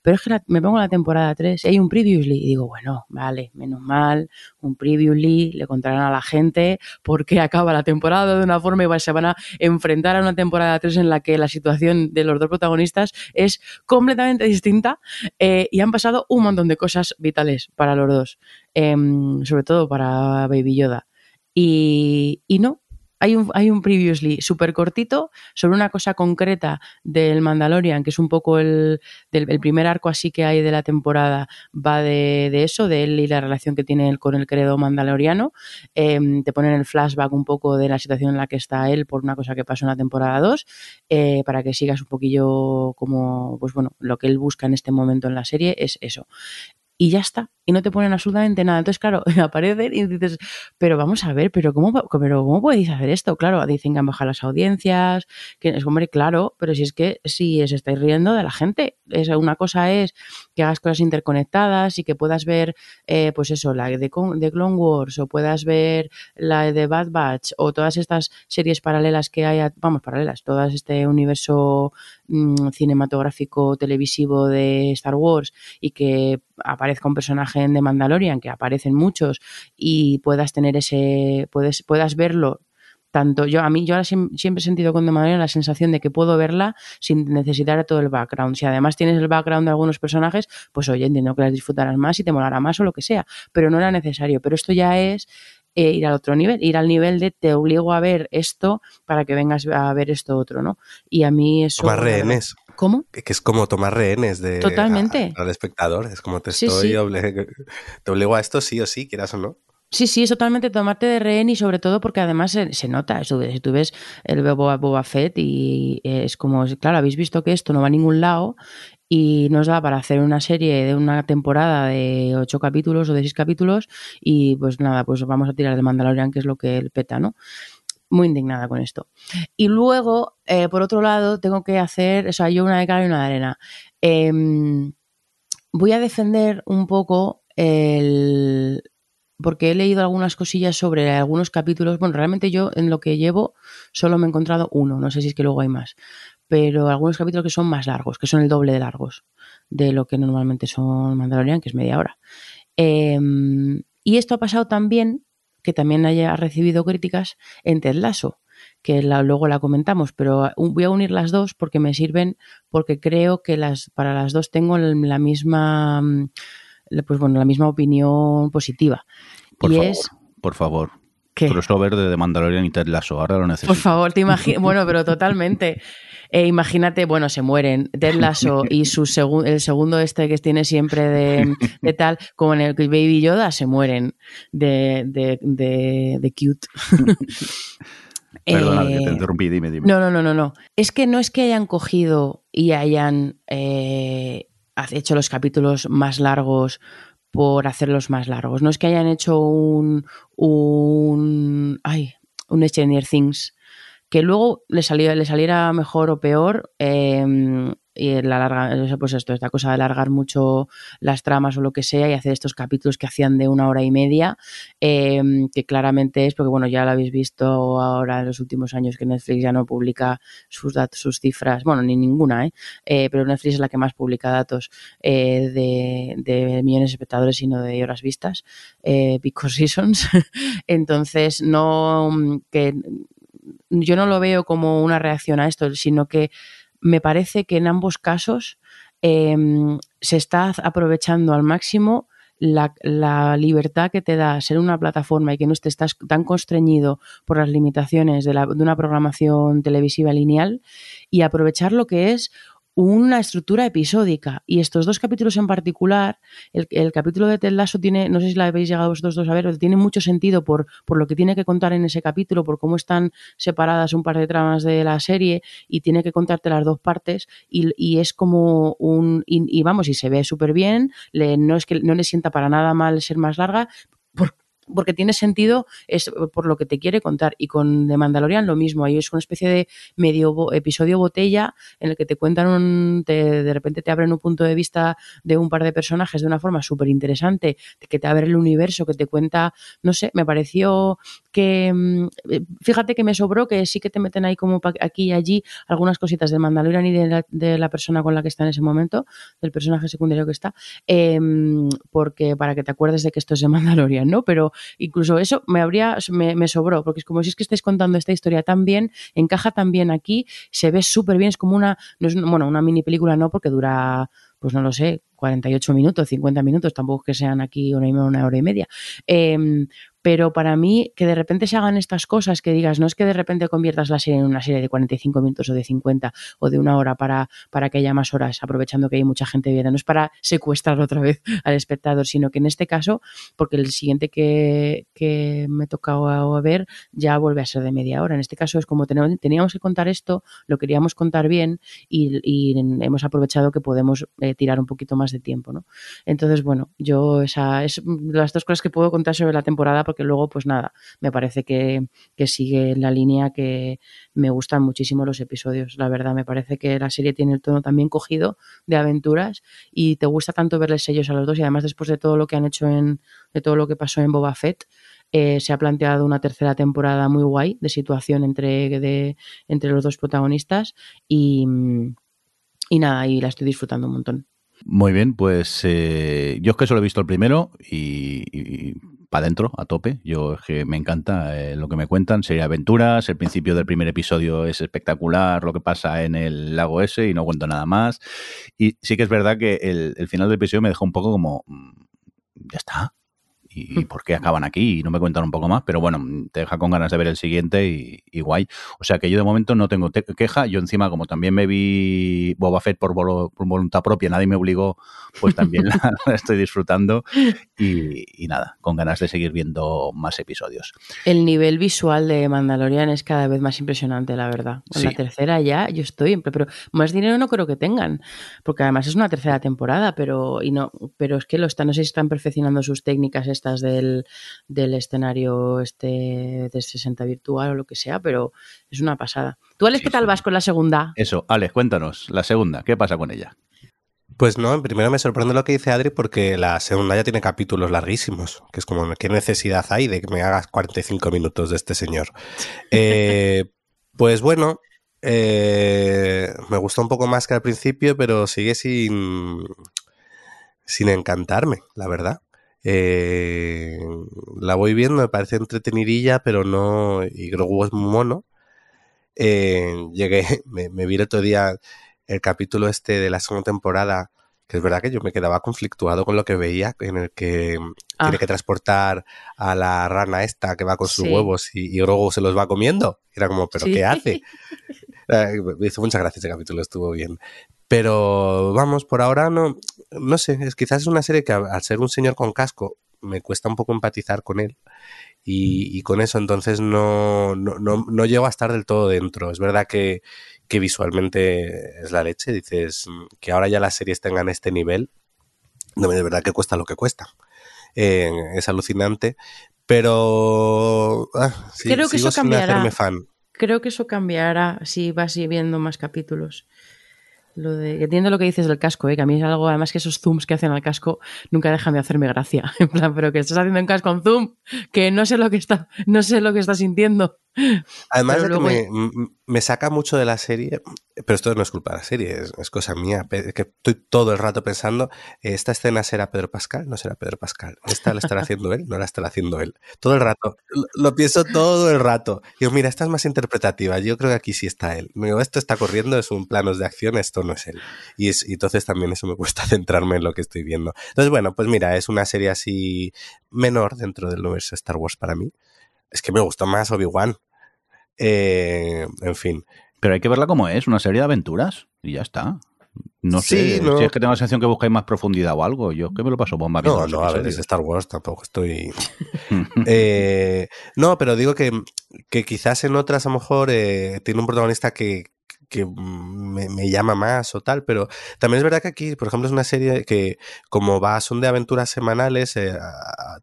Pero es que me pongo la temporada 3 y hay un previously y digo, bueno, vale, menos mal, un previously, le contarán a la gente por qué acaba la temporada de una forma y se van a enfrentar a una temporada 3 en la que la situación de los dos protagonistas es completamente distinta eh, y han pasado un montón de cosas vitales para los dos, em, sobre todo para Baby Yoda. Y, y no, hay un, hay un previously súper cortito sobre una cosa concreta del Mandalorian, que es un poco el, del, el primer arco así que hay de la temporada, va de, eso, de él y la relación que tiene él con el credo mandaloriano. Eh, te ponen el flashback un poco de la situación en la que está él por una cosa que pasó en la temporada 2, eh, para que sigas un poquillo como, pues bueno, lo que él busca en este momento en la serie es eso. Y ya está, y no te ponen absolutamente nada. Entonces, claro, [laughs] aparecen y dices, pero vamos a ver, pero ¿cómo, pero ¿cómo podéis hacer esto? Claro, dicen que han bajado las audiencias, que es, hombre, claro, pero si es que si os estáis riendo de la gente, es, una cosa es que hagas cosas interconectadas y que puedas ver, eh, pues eso, la de, de Clone Wars o puedas ver la de Bad Batch o todas estas series paralelas que hay, a- vamos, paralelas, todas este universo mm, cinematográfico televisivo de Star Wars y que aparezca un personaje The Mandalorian, que aparecen muchos y puedas tener ese, puedes, puedas verlo tanto yo a mí yo ahora siem- siempre he sentido con Mandalorian la sensación de que puedo verla sin necesitar todo el background. Si además tienes el background de algunos personajes pues oye entiendo que las disfrutarás más y te molará más o lo que sea pero no era necesario. Pero esto ya es eh, ir al otro nivel ir al nivel de te obligo a ver esto para que vengas a ver esto otro no y a mí eso Tomar rehenes. ¿Cómo? Que es como tomar rehenes de, Totalmente. a- al espectador. Es como te estoy sí. [laughs] te obligo a esto sí o sí, quieras o no. Sí, sí, es totalmente tomarte de rehén y sobre todo porque además se, se nota. Si tú ves el Boba, Boba Fett y es como, claro, habéis visto que esto no va a ningún lado y nos da para hacer una serie de una temporada de ocho capítulos o de seis capítulos y pues nada, pues vamos a tirar de Mandalorian, que es lo que él peta, ¿no? Muy indignada con esto. Y luego, eh, por otro lado, tengo que hacer, o sea, yo una de cal y una de arena. Em, voy a defender un poco el, porque he leído algunas cosillas sobre algunos capítulos. Bueno, realmente yo en lo que llevo solo me he encontrado uno, no sé si es que luego hay más. pero algunos capítulos que son más largos, que son el doble de largos de lo que normalmente son Mandalorian, que es media hora. Em, y esto ha pasado también, que también haya recibido críticas en Ted Lasso, que luego la comentamos, pero voy a unir las dos porque me sirven, porque creo que las, para las dos tengo la misma, mm, pues bueno, la misma opinión positiva. Por y favor, es por favor. ¿Qué? Crossover de The Mandalorian y Ted Lasso, ahora lo necesito. Por favor, te imaginas. [laughs] Bueno, pero totalmente. Eh, imagínate, bueno, se mueren Ted Lasso y su segu- el segundo este que tiene siempre de, de tal, como en el Baby Yoda, se mueren de, de, de, de cute. [laughs] Perdona, Eh, que te interrumpí, dime, dime. no, no, no, no, no. Es que no es que hayan cogido y hayan eh, hecho los capítulos más largos por hacerlos más largos. No es que hayan hecho un un ay, un Stranger Things que luego le saliera, le saliera mejor o peor eh, y la larga, pues esto, esta cosa de alargar mucho las tramas o lo que sea y hacer estos capítulos que hacían de una hora y media, eh, que claramente es porque, bueno, ya lo habéis visto ahora en los últimos años que Netflix ya no publica sus datos, sus cifras, bueno, ni ninguna, ¿eh? Eh, pero Netflix es la que más publica datos eh, de, millones de espectadores y no de horas vistas, eh, because [laughs] reasons. Entonces, no que yo no lo veo como una reacción a esto, sino que me parece que en ambos casos eh, se está aprovechando al máximo la, libertad que te da ser una plataforma y que no te estás tan constreñido por las limitaciones de una programación televisiva lineal y aprovechar lo que es una estructura episódica. Y estos dos capítulos en particular, el, el, capítulo de Ted Lasso tiene, no sé si la habéis llegado vosotros dos a ver, tiene mucho sentido por, por lo que tiene que contar en ese capítulo, por cómo están separadas un par de tramas de la serie y tiene que contarte las dos partes y, y es como un... Y, vamos, y se ve súper bien, le, no es que no le sienta para nada mal ser más larga, porque tiene sentido es por lo que te quiere contar. Y con The Mandalorian lo mismo ahí es una especie de medio episodio botella en el que te cuentan un te, de repente te abren un punto de vista de un par de personajes de una forma súper interesante que te abre el universo que te cuenta no sé me pareció que fíjate que me sobró que sí que te meten ahí como aquí y allí algunas cositas de Mandalorian y de la, de la persona con la que está en ese momento del personaje secundario que está eh, porque para que te acuerdes de que esto es de Mandalorian no pero incluso eso me habría me, sobró porque es como si es que estáis contando esta historia tan bien encaja tan bien aquí se ve súper bien es como una no es, bueno una mini película no porque dura pues no lo sé 48 minutos 50 minutos tampoco que sean aquí una, una hora y media. Eh, pero para mí que de repente se hagan estas cosas que digas, no es que de repente conviertas la serie en una serie de 45 minutos o de 50 o de una hora para, para que haya más horas, aprovechando que hay mucha gente viendo, no es para secuestrar otra vez [laughs] al espectador, sino que en este caso, porque el siguiente que, que me tocaba ver ya vuelve a ser de media hora, en este caso es como teníamos que contar esto, lo queríamos contar bien y, hemos aprovechado que podemos eh, tirar un poquito más de tiempo, ¿no? Entonces, bueno, yo esa es las dos cosas que puedo contar sobre la temporada porque luego, pues nada, me parece que, que, sigue la línea que me gustan muchísimo los episodios. La verdad, me parece que la serie tiene el tono también cogido de aventuras y te gusta tanto verles sellos a los dos y además después de todo lo que han hecho en, de todo lo que pasó en Boba Fett, eh, se ha planteado una tercera temporada muy guay de situación entre, de, entre los dos protagonistas y, y nada, y la estoy disfrutando un montón. Muy bien, pues eh, yo es que solo he visto el primero y para adentro, a tope. Yo es que me encanta eh, lo que me cuentan, de aventuras, el principio del primer episodio es espectacular, lo que pasa en el lago ese y no cuento nada más. Y sí que es verdad que el, el final del episodio me dejó un poco como, mm, ya está, y, y, por qué acaban aquí y no me cuentan un poco más, pero bueno, te deja con ganas de ver el siguiente y, y guay. O sea que yo de momento no tengo queja, yo encima como también me vi Boba Fett por, vol por voluntad propia, nadie me obligó, pues también la, [laughs] la estoy disfrutando y, y, nada, con ganas de seguir viendo más episodios. El nivel visual de Mandalorian es cada vez más impresionante, la verdad. Sí. la tercera ya yo estoy, pero más dinero no creo que tengan, porque además es una tercera temporada, pero y no, pero es que lo están, no sé si están perfeccionando sus técnicas del, del, escenario este de 60 virtual o lo que sea, pero es una pasada. ¿Tú, Alex, sí, qué tal sí. vas con la segunda? Eso, Alex, cuéntanos, la segunda, ¿qué pasa con ella? Pues no, primero me sorprende lo que dice Adri porque la segunda ya tiene capítulos larguísimos, que es como, ¿qué necesidad hay de que me hagas 45 minutos de este señor? [laughs] Eh, pues bueno, Eh, me gusta un poco más que al principio, pero sigue sin, sin encantarme, la verdad. Eh, la voy viendo, me parece entretenidilla, pero no. Y Grogu es muy mono. Eh, llegué, [laughs] me, me vi el otro día el capítulo este de la segunda temporada, que es verdad que yo me quedaba conflictuado con lo que veía, en el que Ah. tiene que transportar a la rana esta que va con sus Sí. huevos y, y Grogu se los va comiendo. Era como, ¿pero Sí. qué hace? [laughs] Eh, Me hizo muchas gracias ese capítulo, estuvo bien. Pero vamos, por ahora no, no sé, es quizás es una serie que al ser un señor con casco me cuesta un poco empatizar con él y, y con eso entonces no, no, no, no llego a estar del todo dentro. Es verdad que, que visualmente es la leche, dices mm, que ahora ya las series tengan este nivel, no, de verdad que cuesta lo que cuesta. Eh, es alucinante, pero ah, sí, Creo que sigo eso cambiará. fan. Creo que eso cambiará si vas viendo más capítulos. Lo de, entiendo lo que dices del casco, ¿eh? que a mí es algo, además que esos zooms que hacen al casco nunca dejan de hacerme gracia. [laughs] En plan, pero que estás haciendo un casco con zoom, que no sé lo que está, no sé lo que está sintiendo. Además de que me, saca mucho de la serie, pero esto no es culpa de la serie, es, es cosa mía, que estoy todo el rato pensando, ¿esta escena será Pedro Pascal? No será Pedro Pascal. ¿Esta la estará haciendo él? No la estará haciendo él. Todo el rato. Lo, lo pienso todo el rato. Digo, mira, esta es más interpretativa. Yo creo que aquí sí está él. Digo, esto está corriendo, es un planos de acción, esto no es él. Y, es, y entonces también eso me cuesta [laughs] centrarme en lo que estoy viendo. Entonces, bueno, pues mira, es una serie así menor dentro del universo Star Wars para mí. Es que me gustó más Obi-Wan. Eh, en fin. Pero hay que verla como es, una serie de aventuras. Y ya está. No sé no. si es que tengo la sensación que buscáis más profundidad o algo. Yo es que me lo paso bomba No, no, a ver, es. Star Wars, tampoco estoy. [laughs] Eh, no, pero digo que, que quizás en otras a lo mejor eh, tiene un protagonista que, que me, me llama más o tal, pero también es verdad que aquí, por ejemplo, es una serie que, como va, son de aventuras semanales, eh,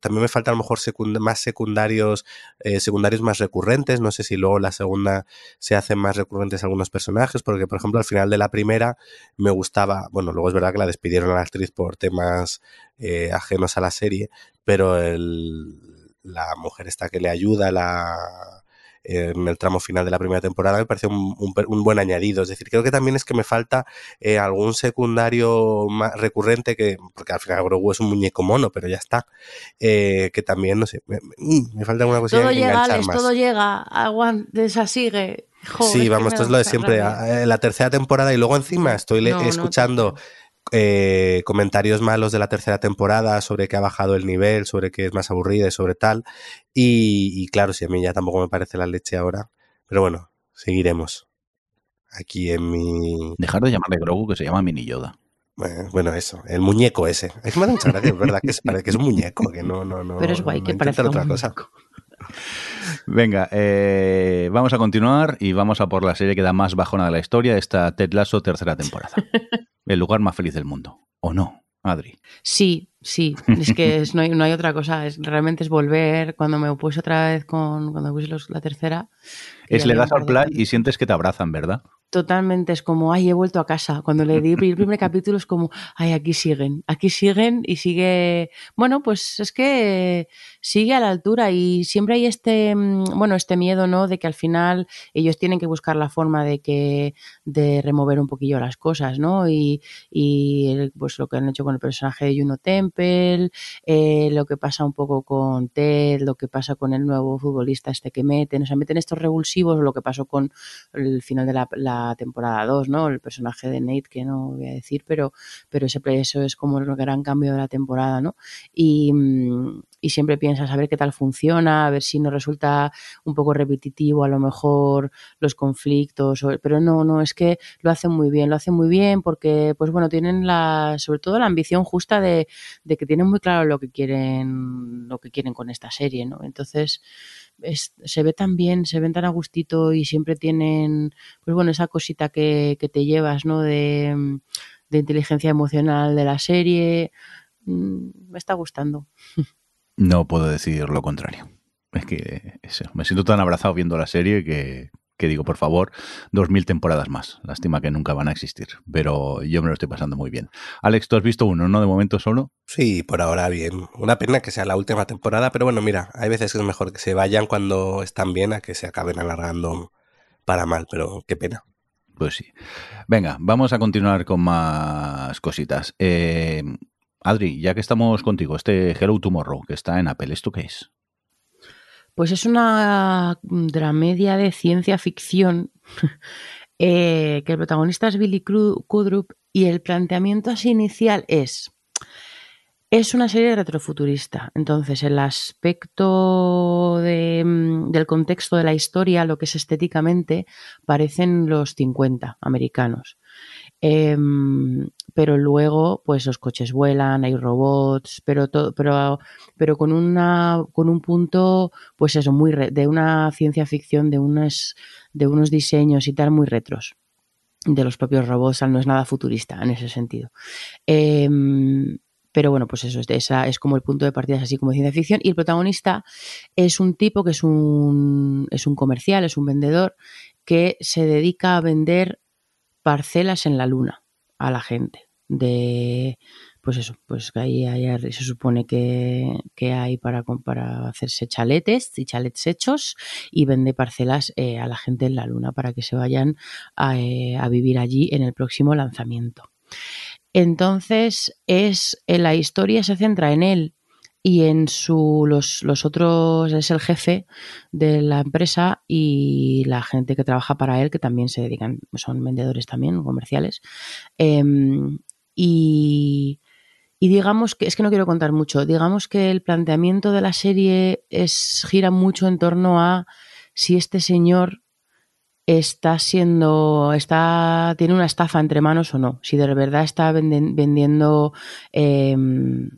también me falta a lo mejor más secundarios, eh, secundarios más recurrentes. No sé si luego la segunda se hacen más recurrentes algunos personajes, porque, por ejemplo, al final de la primera me gustaba, bueno, luego es verdad que la despidieron a la actriz por temas eh, ajenos a la serie, pero el, la mujer esta que le ayuda la, en el tramo final de la primera temporada me pareció un, un un buen añadido. Es decir, creo que también es que me falta eh, algún secundario más recurrente que, porque al final Grogu es un muñeco mono, pero ya está, eh, que también, no sé, me, me- me falta alguna cosilla Todo llega, Alex, más. todo llega. Aguante, esa sigue. Joder, sí, vamos, esto es lo de siempre. rabia. eh, La tercera temporada y luego encima estoy No, no, escuchando total. Eh, comentarios malos de la tercera temporada sobre que ha bajado el nivel, sobre que es más aburrida y sobre tal. Y, y claro, si a mí ya tampoco me parece la leche ahora. Pero bueno, seguiremos. Aquí en mi... Dejar de llamarle Grogu que se llama Mini Yoda. eh, Bueno, eso, el muñeco ese. Es que me da mucha gracia, es verdad que, es, parece que es un muñeco, que no, no, no. Pero es guay no que parezca otra un cosa. muñeco. Venga, eh, vamos a continuar y vamos a por la serie que da más bajona de la historia, esta Ted Lasso tercera temporada. [laughs] El lugar más feliz del mundo. ¿O no, Adri? Sí, sí, es que es- no, hay, no hay otra cosa, es, realmente es volver, cuando me puse otra vez con, cuando puse los- la tercera. Es le das al play y sientes que te abrazan, ¿verdad? Totalmente, es como, ay, he vuelto a casa. Cuando le di el primer capítulo es como, ay, aquí siguen, aquí siguen y sigue, bueno, pues es que sigue a la altura y siempre hay este, mm, bueno, este miedo, ¿no? De que al final ellos tienen que buscar la forma de que, de remover un poquillo las cosas, ¿no? Y, y pues lo que han hecho con el personaje de Juno Temple, eh, lo que pasa un poco con Ted, lo que pasa con el nuevo futbolista este que meten, o sea, meten estos revulsivos, lo que pasó con el final de la, la temporada 2, ¿no? El personaje de Nate, que no voy a decir, pero, pero ese, eso es como el gran cambio de la temporada, ¿no? Y, mm, y siempre a ver qué tal funciona, a ver si no resulta un poco repetitivo a lo mejor los conflictos, pero no, no, es que lo hacen muy bien, lo hacen muy bien porque, pues bueno, tienen la, sobre todo la ambición justa de, que tienen muy claro lo que quieren, lo que quieren con esta serie, ¿no? Entonces, es- se ve tan bien, se ven tan a gustito y siempre tienen, pues bueno, esa cosita que, te llevas, ¿no? De, de inteligencia emocional de la serie. Mm, Me está gustando. [laughs] No puedo decir lo contrario. Es que eso, me siento tan abrazado viendo la serie que, que digo, por favor, dos mil temporadas más. Lástima que nunca van a existir, pero yo me lo estoy pasando muy bien. Alex, tú has visto uno, ¿no? De momento solo. Sí, por ahora bien. Una pena que sea la última temporada, pero bueno, mira, hay veces que es mejor que se vayan cuando están bien a que se acaben alargando para mal, pero qué pena. Pues sí. Venga, vamos a continuar con más cositas. Eh, Adri, ya que estamos contigo, este Hello Tomorrow que está en Apple, ¿esto qué es? Pues es una dramedia de ciencia ficción [laughs] eh, que el protagonista es Billy Kudrup y el planteamiento así inicial es es una serie retrofuturista. Entonces, el aspecto de, del contexto de la historia, lo que es estéticamente, parecen los 50 americanos. Em, pero luego, pues los coches vuelan, hay robots, pero todo, pero, pero con una, con un punto, pues eso, muy de una ciencia ficción, de unos, de unos diseños y tal muy retros de los propios robots, no es nada futurista en ese sentido. Em, pero bueno, pues eso, esa es como el punto de partida, es así como ciencia ficción. Y el protagonista es un tipo que es un, es un comercial, es un vendedor que se dedica a vender parcelas en la luna a la gente. De, pues eso, pues ahí, ahí se supone que, hay para, para, hacerse chaletes y chalets hechos y vende parcelas eh, a la gente en la luna para que se vayan a, eh, a vivir allí en el próximo lanzamiento. Entonces, es eh, la historia se centra en él y en su los, los, otros es el jefe de la empresa y la gente que trabaja para él que también se dedican son vendedores también comerciales. Em, y, y digamos que es que no quiero contar mucho digamos que el planteamiento de la serie es gira mucho en torno a si este señor está siendo, está, tiene una estafa entre manos o no, si de verdad está vendiendo em,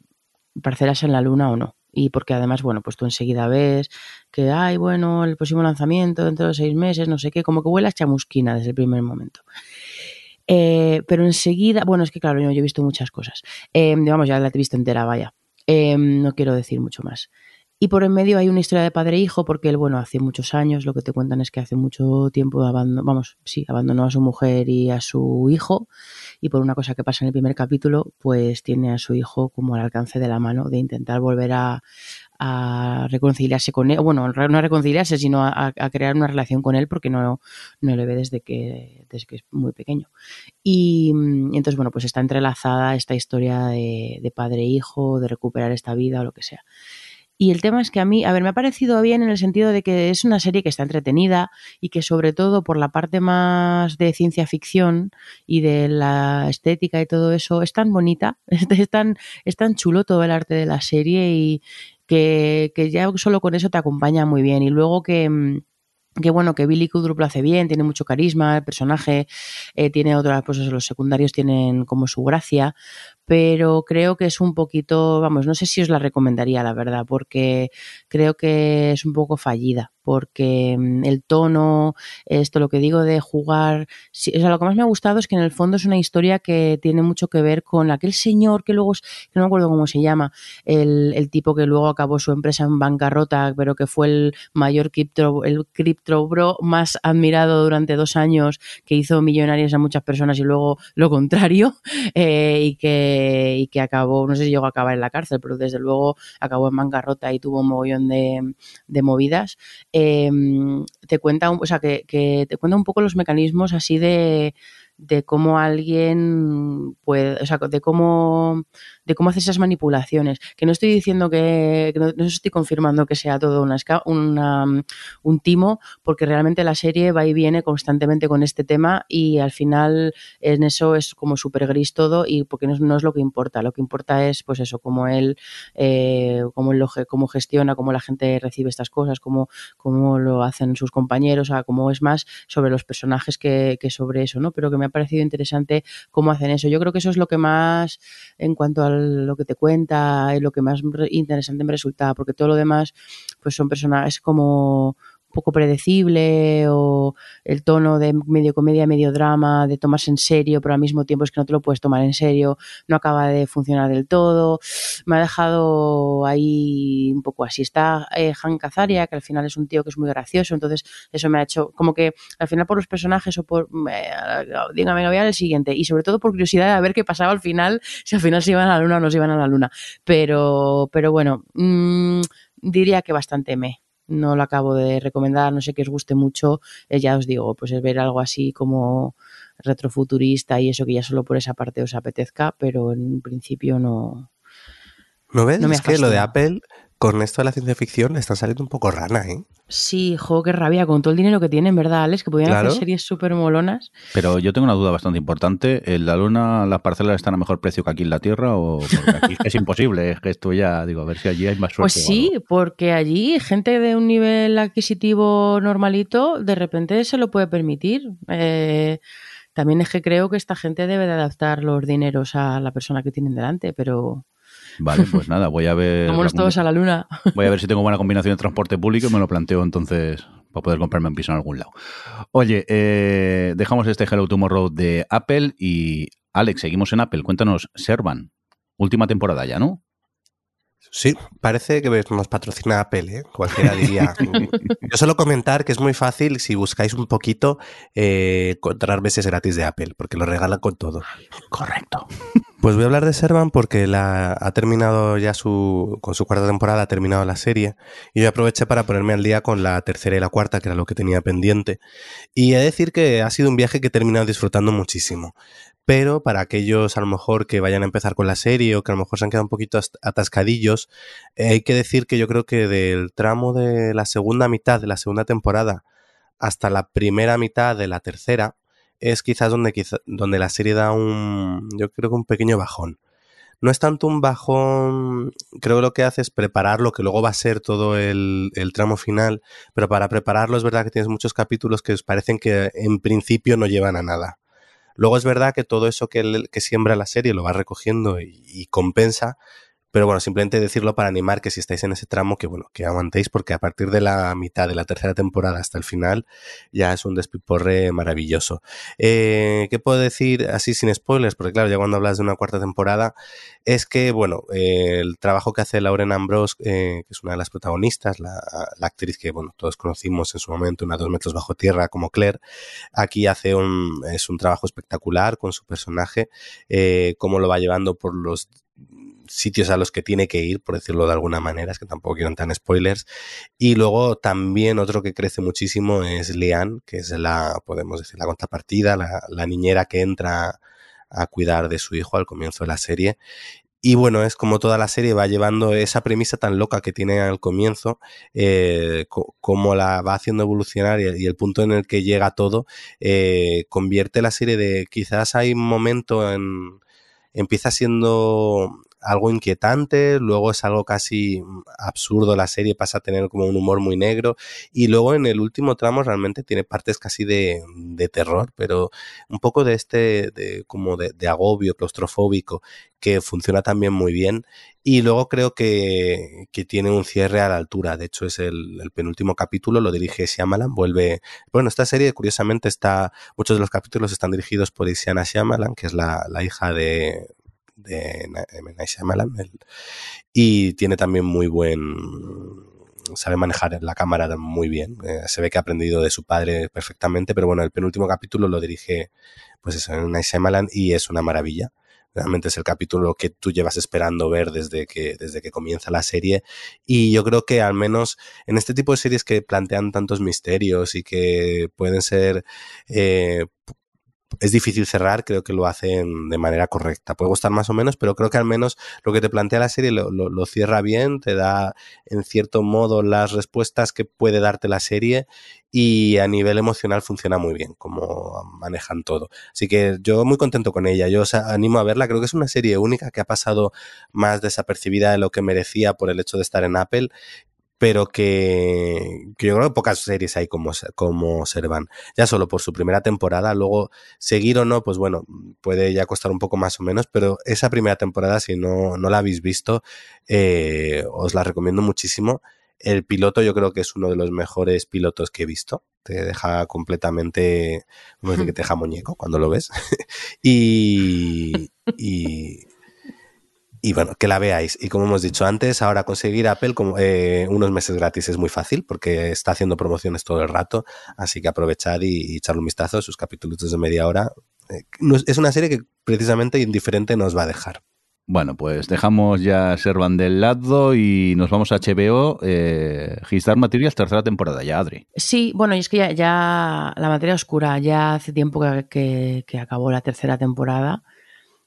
parcelas en la luna o no. Y porque además, bueno, pues tú enseguida ves que, ay, bueno, el próximo lanzamiento dentro de seis meses, no sé qué, como que huele chamusquina desde el primer momento. Eh, pero enseguida, bueno, es que claro, yo, he visto muchas cosas. Eh, digamos, ya la he visto entera, vaya. Em, no quiero decir mucho más. Y por en medio hay una historia de padre e hijo, porque él, bueno, hace muchos años, lo que te cuentan es que hace mucho tiempo abandonó, vamos, sí, abandonó a su mujer y a su hijo, y por una cosa que pasa en el primer capítulo, pues tiene a su hijo como al alcance de la mano de intentar volver a, reconciliarse con él, bueno, no a reconciliarse, sino a, crear una relación con él, porque no, no le ve desde que, desde que es muy pequeño. Y, entonces, bueno, pues está entrelazada esta historia de, de padre e de recuperar esta vida o lo que sea. Y el tema es que a mí, a ver, me ha parecido bien en el sentido de que es una serie que está entretenida y que sobre todo por la parte más de ciencia ficción y de la estética y todo eso es tan bonita, [laughs] es tan, es tan chulo todo el arte de la serie y que, que ya solo con eso te acompaña muy bien. Y luego que mm, que bueno, que Billy Kudrup lo hace bien, tiene mucho carisma, el personaje eh, tiene otras, pues los secundarios tienen como su gracia, pero creo que es un poquito, vamos, no sé si os la recomendaría, la verdad, porque creo que es un poco fallida, porque mm, el tono, esto lo que digo de jugar, o sea, lo que más me ha gustado es que en el fondo es una historia que tiene mucho que ver con aquel señor que luego, que no me acuerdo cómo se llama, el, el tipo que luego acabó su empresa en bancarrota, pero que fue el mayor cripto, el cripto bro más admirado durante dos años, que hizo millonarias a muchas personas y luego lo contrario, [laughs] eh, y que y que acabó, no sé si llegó a acabar en la cárcel, pero desde luego acabó en bancarrota y tuvo un mogollón de, de movidas, em, te cuenta, o sea, que, te cuenta un poco los mecanismos así de de cómo alguien puede, o sea, de cómo, de cómo hace esas manipulaciones. Que no estoy diciendo que, no, estoy confirmando que sea todo una, una, un timo, porque realmente la serie va y viene constantemente con este tema y al final en eso es como súper gris todo y porque no, es lo que importa. Lo que importa es, pues eso, cómo él, eh, cómo, lo, cómo gestiona, cómo la gente recibe estas cosas, cómo, cómo lo hacen sus compañeros, o sea, cómo es más sobre los personajes que, que sobre eso, ¿no? Pero que me ha parecido interesante cómo hacen eso. Yo creo que eso es lo que más, en cuanto a lo que te cuenta, es lo que más interesante me resulta, porque todo lo demás, pues son personajes como poco predecible o el tono de medio comedia, medio drama, de tomarse en serio, pero al mismo tiempo es que no te lo puedes tomar en serio, no acaba de funcionar del todo. Me ha dejado ahí un poco así. Está eh, Han Cazaria, que al final es un tío que es muy gracioso, entonces eso me ha hecho como que al final por los personajes o por... Eh, dígame, voy al siguiente. Y sobre todo por curiosidad de ver qué pasaba al final, si al final se iban a la luna o no se iban a la luna. Pero, pero bueno, mmm, diría que bastante me no lo acabo de recomendar, no sé que os guste mucho, eh, ya os digo, pues es ver algo así como retrofuturista y eso que ya solo por esa parte os apetezca, pero en principio no. ¿No ves? No me es que lo de. Apple, con esto de la ciencia ficción, están saliendo un poco rana, ¿eh? Sí, jo, qué rabia, con todo el dinero que tienen, ¿verdad, Alex? Que podían Claro. hacer series súper molonas. Pero yo tengo una duda bastante importante. ¿En la Luna las parcelas están a mejor precio que aquí en la Tierra? O porque aquí es imposible, es que esto ya, digo, a ver si allí hay más suerte. Pues sí, porque allí gente de un nivel adquisitivo normalito de repente se lo puede permitir. Eh, también es que creo que esta gente debe de adaptar los dineros a la persona que tienen delante, pero Vale, pues nada, voy a ver. vámonos la todos a la luna. [laughs] Voy a ver si tengo buena combinación de transporte público y me lo planteo entonces para poder comprarme un piso en algún lado. Oye, eh, dejamos este Hello Tomorrow de Apple y Alex, seguimos en Apple. Cuéntanos, Servan, última temporada ya, ¿no? Sí, parece que nos patrocina Apple, ¿eh? Cualquiera diría. [laughs] Yo solo comentar que es muy fácil, si buscáis un poquito, eh, encontrar meses gratis de Apple, porque lo regalan con todo. Correcto. Pues voy a hablar de Servan porque la, ha terminado ya su, con su cuarta temporada, ha terminado la serie, y yo aproveché para ponerme al día con la tercera y la cuarta, que era lo que tenía pendiente. Y he de decir que ha sido un viaje que he terminado disfrutando muchísimo. Pero para aquellos a lo mejor que vayan a empezar con la serie o que a lo mejor se han quedado un poquito as- atascadillos, hay que decir que yo creo que del tramo de la segunda mitad de la segunda temporada hasta la primera mitad de la tercera es quizás donde, quizá- donde la serie da un, yo creo que un pequeño bajón. No es tanto un bajón, creo que lo que hace es preparar lo que luego va a ser todo el, el tramo final, pero para prepararlo es verdad que tienes muchos capítulos que os parecen que en principio no llevan a nada. Luego es verdad que todo eso que, que siembra la serie lo va recogiendo y compensa, pero bueno, simplemente decirlo para animar que si estáis en ese tramo, que bueno, que aguantéis, porque a partir de la mitad de la tercera temporada hasta el final ya es un despiporre maravilloso. Eh, ¿Qué puedo decir así sin spoilers? Porque claro, ya cuando hablas de una cuarta temporada, es que, bueno, eh, el trabajo que hace Lauren Ambrose, eh, que es una de las protagonistas, la, la actriz que, bueno, todos conocimos en su momento, una dos metros bajo tierra como Claire, aquí hace un, es un trabajo espectacular con su personaje, cómo lo va llevando por los sitios a los que tiene que ir, por decirlo de alguna manera, es que tampoco quiero tan spoilers. Y luego también otro que crece muchísimo es Leanne, que es la, podemos decir, la contrapartida, la, la niñera que entra a cuidar de su hijo al comienzo de la serie. Y bueno, es como toda la serie va llevando esa premisa tan loca que tiene al comienzo, eh, co como la va haciendo evolucionar y, y, el punto en el que llega todo, eh, convierte la serie de quizás hay un momento en... Empieza siendo algo inquietante, luego es algo casi absurdo la serie, pasa a tener como un humor muy negro y luego en el último tramo realmente tiene partes casi de, de terror, pero un poco de este, de, como de, de, agobio claustrofóbico que funciona también muy bien y luego creo que, que tiene un cierre a la altura, de hecho es el, el, penúltimo capítulo, lo dirige Shyamalan, vuelve, bueno, esta serie curiosamente está, muchos de los capítulos están dirigidos por Isiana Shyamalan, que es la, la hija de, de Night Shyamalan el, y tiene también muy buen sabe manejar la cámara muy bien eh, se ve que ha aprendido de su padre perfectamente pero bueno el penúltimo capítulo lo dirige pues eso en Night y es una maravilla. Realmente es el capítulo que tú llevas esperando ver desde que, desde que comienza la serie y yo creo que al menos en este tipo de series que plantean tantos misterios y que pueden ser eh, es difícil cerrar, creo que lo hacen de manera correcta. Puede gustar más o menos, pero creo que al menos lo que te plantea la serie lo, lo, cierra bien, te da en cierto modo las respuestas que puede darte la serie y a nivel emocional funciona muy bien, como manejan todo. Así que yo muy contento con ella, yo os animo a verla, creo que es una serie única que ha pasado más desapercibida de lo que merecía por el hecho de estar en Apple pero que, yo creo que pocas series hay como, como Servan. Ya solo por su primera temporada, luego seguir o no, pues bueno, puede ya costar un poco más o menos, pero esa primera temporada, si no, no la habéis visto, eh, os la recomiendo muchísimo. El piloto yo creo que es uno de los mejores pilotos que he visto. Te deja completamente, te deja muñeco cuando lo ves. [laughs] y y bueno, que la veáis. Y como hemos dicho antes, ahora conseguir Apple como, eh, unos meses gratis es muy fácil porque está haciendo promociones todo el rato. Así que aprovechad y, y echarle un vistazo a sus capítulos de media hora. Eh, es una serie que precisamente indiferente nos va a dejar. Bueno, pues dejamos ya Servan del lado y nos vamos a HBO. Eh, Gistar Materials, tercera temporada ya, Adri. Sí, bueno, y es que ya, ya la materia oscura, ya hace tiempo que, que- que acabó la tercera temporada.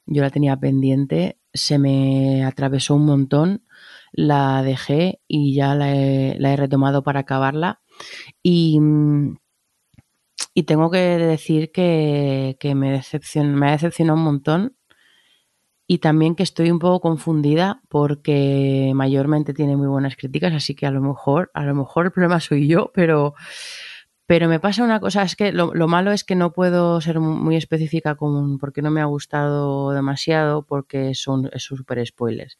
Yo la tenía pendiente, se me atravesó un montón, la dejé y ya la he, retomado para acabarla. Y, y tengo que decir que, que me, me ha decepcionado un montón y también que estoy un poco confundida porque mayormente tiene muy buenas críticas, así que a lo mejor, a lo mejor el problema soy yo, pero, pero me pasa una cosa, es que lo, lo malo es que no puedo ser mu- muy específica con porque no me ha gustado demasiado, porque son súper spoilers.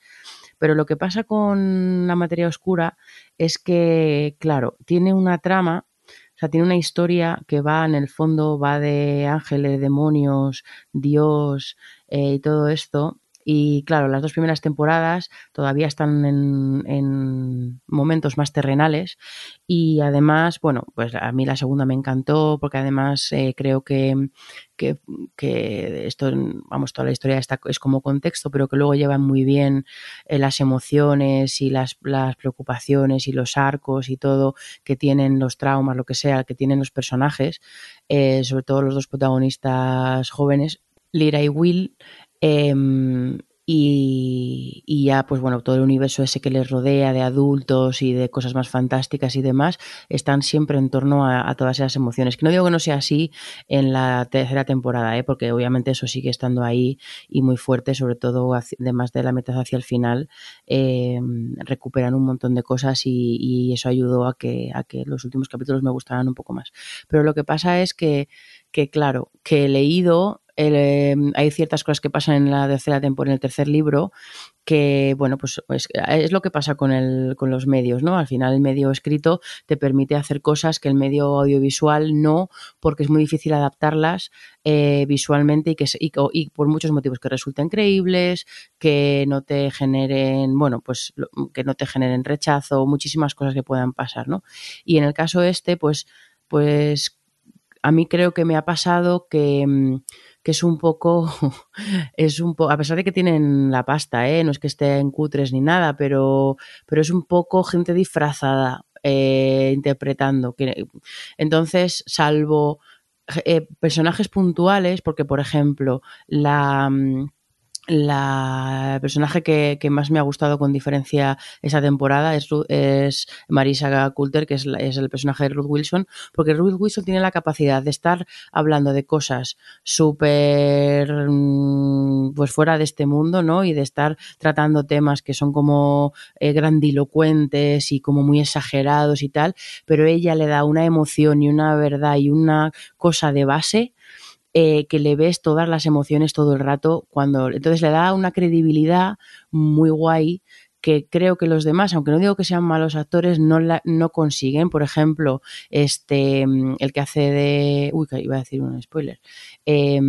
Pero lo que pasa con la materia oscura es que, claro, tiene una trama, o sea, tiene una historia que va en el fondo, va de ángeles, demonios, Dios eh, y todo esto. Y claro, las dos primeras temporadas todavía están en, en momentos más terrenales y además, bueno, pues a mí la segunda me encantó porque además eh, creo que, que, que esto, vamos, toda la historia está, es como contexto, pero que luego llevan muy bien eh, las emociones y las, las preocupaciones y los arcos y todo que tienen los traumas, lo que sea, que tienen los personajes, eh, sobre todo los dos protagonistas jóvenes, Lyra y Will. Em, y, ya, pues bueno, todo el universo ese que les rodea de adultos y de cosas más fantásticas y demás, están siempre en torno a, todas esas emociones. Que no digo que no sea así en la tercera temporada, ¿eh? porque obviamente eso sigue estando ahí y muy fuerte, sobre todo hacia- de la mitad hacia el final, eh, recuperan un montón de cosas y, y eso ayudó a que, a que los últimos capítulos me gustaran un poco más. Pero lo que pasa es que, que claro, que he leído, eh, hay ciertas cosas que pasan en la tercera temporada, en el tercer libro, que, bueno, pues, pues es lo que pasa con, el, con los medios, ¿no? Al final el medio escrito te permite hacer cosas que el medio audiovisual no, porque es muy difícil adaptarlas eh, visualmente y, que, y, por muchos motivos que resulten creíbles, que no te generen, bueno, pues que no te generen rechazo, muchísimas cosas que puedan pasar, ¿no? Y en el caso este, pues, pues a mí creo que me ha pasado que, mm, que es un poco, [laughs] es un a pesar de que tienen la pasta, ¿eh? no es que estén cutres ni nada, pero, pero es un poco gente disfrazada eh, interpretando. Entonces, salvo eh, personajes puntuales, porque por ejemplo, la... la personaje que, que más me ha gustado con diferencia esa temporada es, es Marisa Coulter, que es, la- es el personaje de Ruth Wilson, porque Ruth Wilson tiene la capacidad de estar hablando de cosas súper mm, pues fuera de este mundo, ¿no? Y de estar tratando temas que son como eh, grandilocuentes y como muy exagerados y tal, pero ella le da una emoción y una verdad y una cosa de base eh, que le ves todas las emociones todo el rato cuando entonces le da una credibilidad muy guay que creo que los demás, aunque no digo que sean malos actores, no, la, no consiguen. Por ejemplo, este mm, el que hace de. Uy, que iba a decir un spoiler. Eh,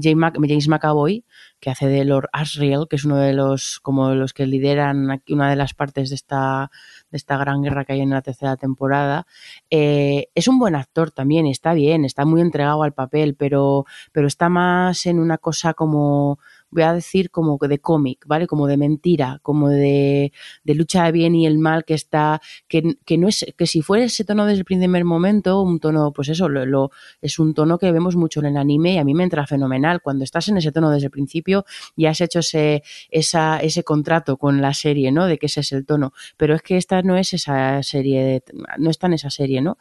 James, Mac- James McAvoy, que hace de Lord Asriel, que es uno de los, como los que lideran aquí una de las partes de esta, de esta gran guerra que hay en la tercera temporada. Eh, es un buen actor también, está bien, está muy entregado al papel, pero, pero está más en una cosa como voy a decir como de cómic, ¿vale? Como de mentira, como de, de lucha de bien y el mal que está, que, que no es, que si fuera ese tono desde el primer momento, un tono, pues eso, lo, lo- es un tono que vemos mucho en el anime y a mí me entra fenomenal. Cuando estás en ese tono desde el principio y has hecho ese, esa, ese contrato con la serie, ¿no? De que ese es el tono. Pero es que esta no es esa serie, de- no está en esa serie, ¿no?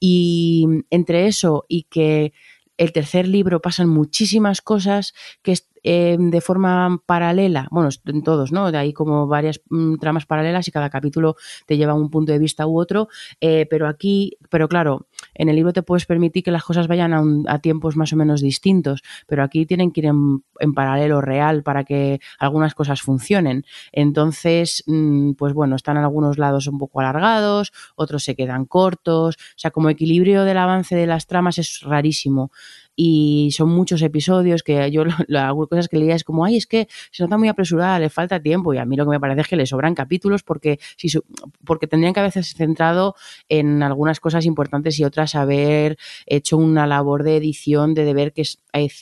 Y entre eso y que el tercer libro pasan muchísimas cosas que eh, de forma paralela, bueno, en todos, ¿no? De ahí como varias mm, tramas paralelas y cada capítulo te lleva a un punto de vista u otro, eh, pero aquí, pero claro, en el libro te puedes permitir que las cosas vayan a, un- a tiempos más o menos distintos, pero aquí tienen que ir en, paralelo real para que algunas cosas funcionen. Entonces, mm, pues bueno, están algunos lados un poco alargados, otros se quedan cortos, o sea, como equilibrio del avance de las tramas es rarísimo. y son muchos episodios que yo algunas cosas que leía es como, ay, es que se nota muy apresurada, le falta tiempo y a mí lo que me parece es que le sobran capítulos porque, si, porque tendrían que haberse centrado en algunas cosas importantes y otras haber hecho una labor de edición, de, ver que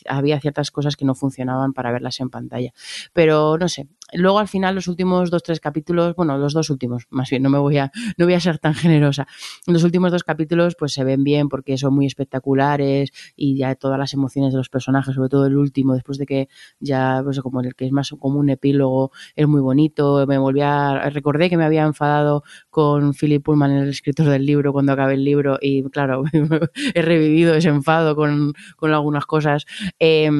había ciertas cosas que no funcionaban para verlas en pantalla. Pero no sé, Luego al final los últimos dos, tres capítulos, bueno, los dos últimos, más bien, no me voy a, [laughs] no voy a ser tan generosa. Los últimos dos capítulos pues se ven bien porque son muy espectaculares y ya todas las emociones de los personajes, sobre todo el último, después de que ya, pues como el que es más como un epílogo, es muy bonito. Me volví a, recordé que me había enfadado con Philip Pullman, el escritor del libro, cuando acabé el libro y claro, [laughs] he revivido ese enfado con, con algunas cosas. Eh,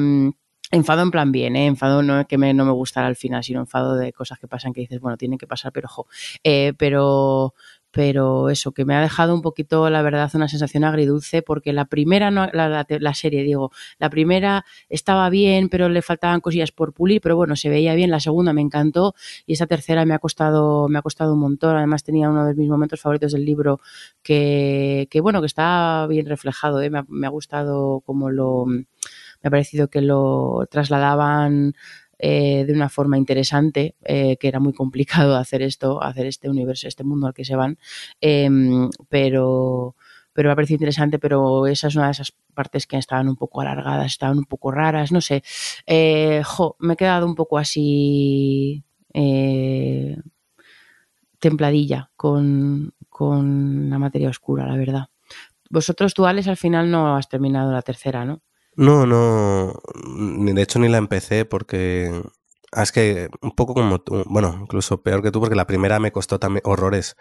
Enfado en plan bien, ¿eh? enfado no es que me, no me gustara al final, sino enfado de cosas que pasan que dices, bueno, tienen que pasar, pero ojo. Eh, pero, pero eso, que me ha dejado un poquito, la verdad, una sensación agridulce, porque la primera, no, la, la, serie, digo, la primera estaba bien, pero le faltaban cosillas por pulir, pero bueno, se veía bien, la segunda me encantó y esa tercera me ha costado, me ha costado un montón, además tenía uno de mis momentos favoritos del libro que, que bueno, que está bien reflejado, ¿eh? me, ha, me ha gustado como lo me ha parecido que lo trasladaban eh, de una forma interesante, eh, que era muy complicado [laughs] hacer esto, hacer este universo, este mundo al que se van, eh, pero, pero me ha parecido interesante, pero esa es una de esas partes que estaban un poco alargadas, estaban un poco raras, no sé. Eh, me he quedado un poco así templadilla con, con la materia oscura, la verdad. Vosotros, tú, Alex, al final no has terminado la tercera, ¿no? No, no, ni de hecho ni la empecé porque ah, es que un poco como tú, bueno, incluso peor que tú porque la primera me costó también horrores.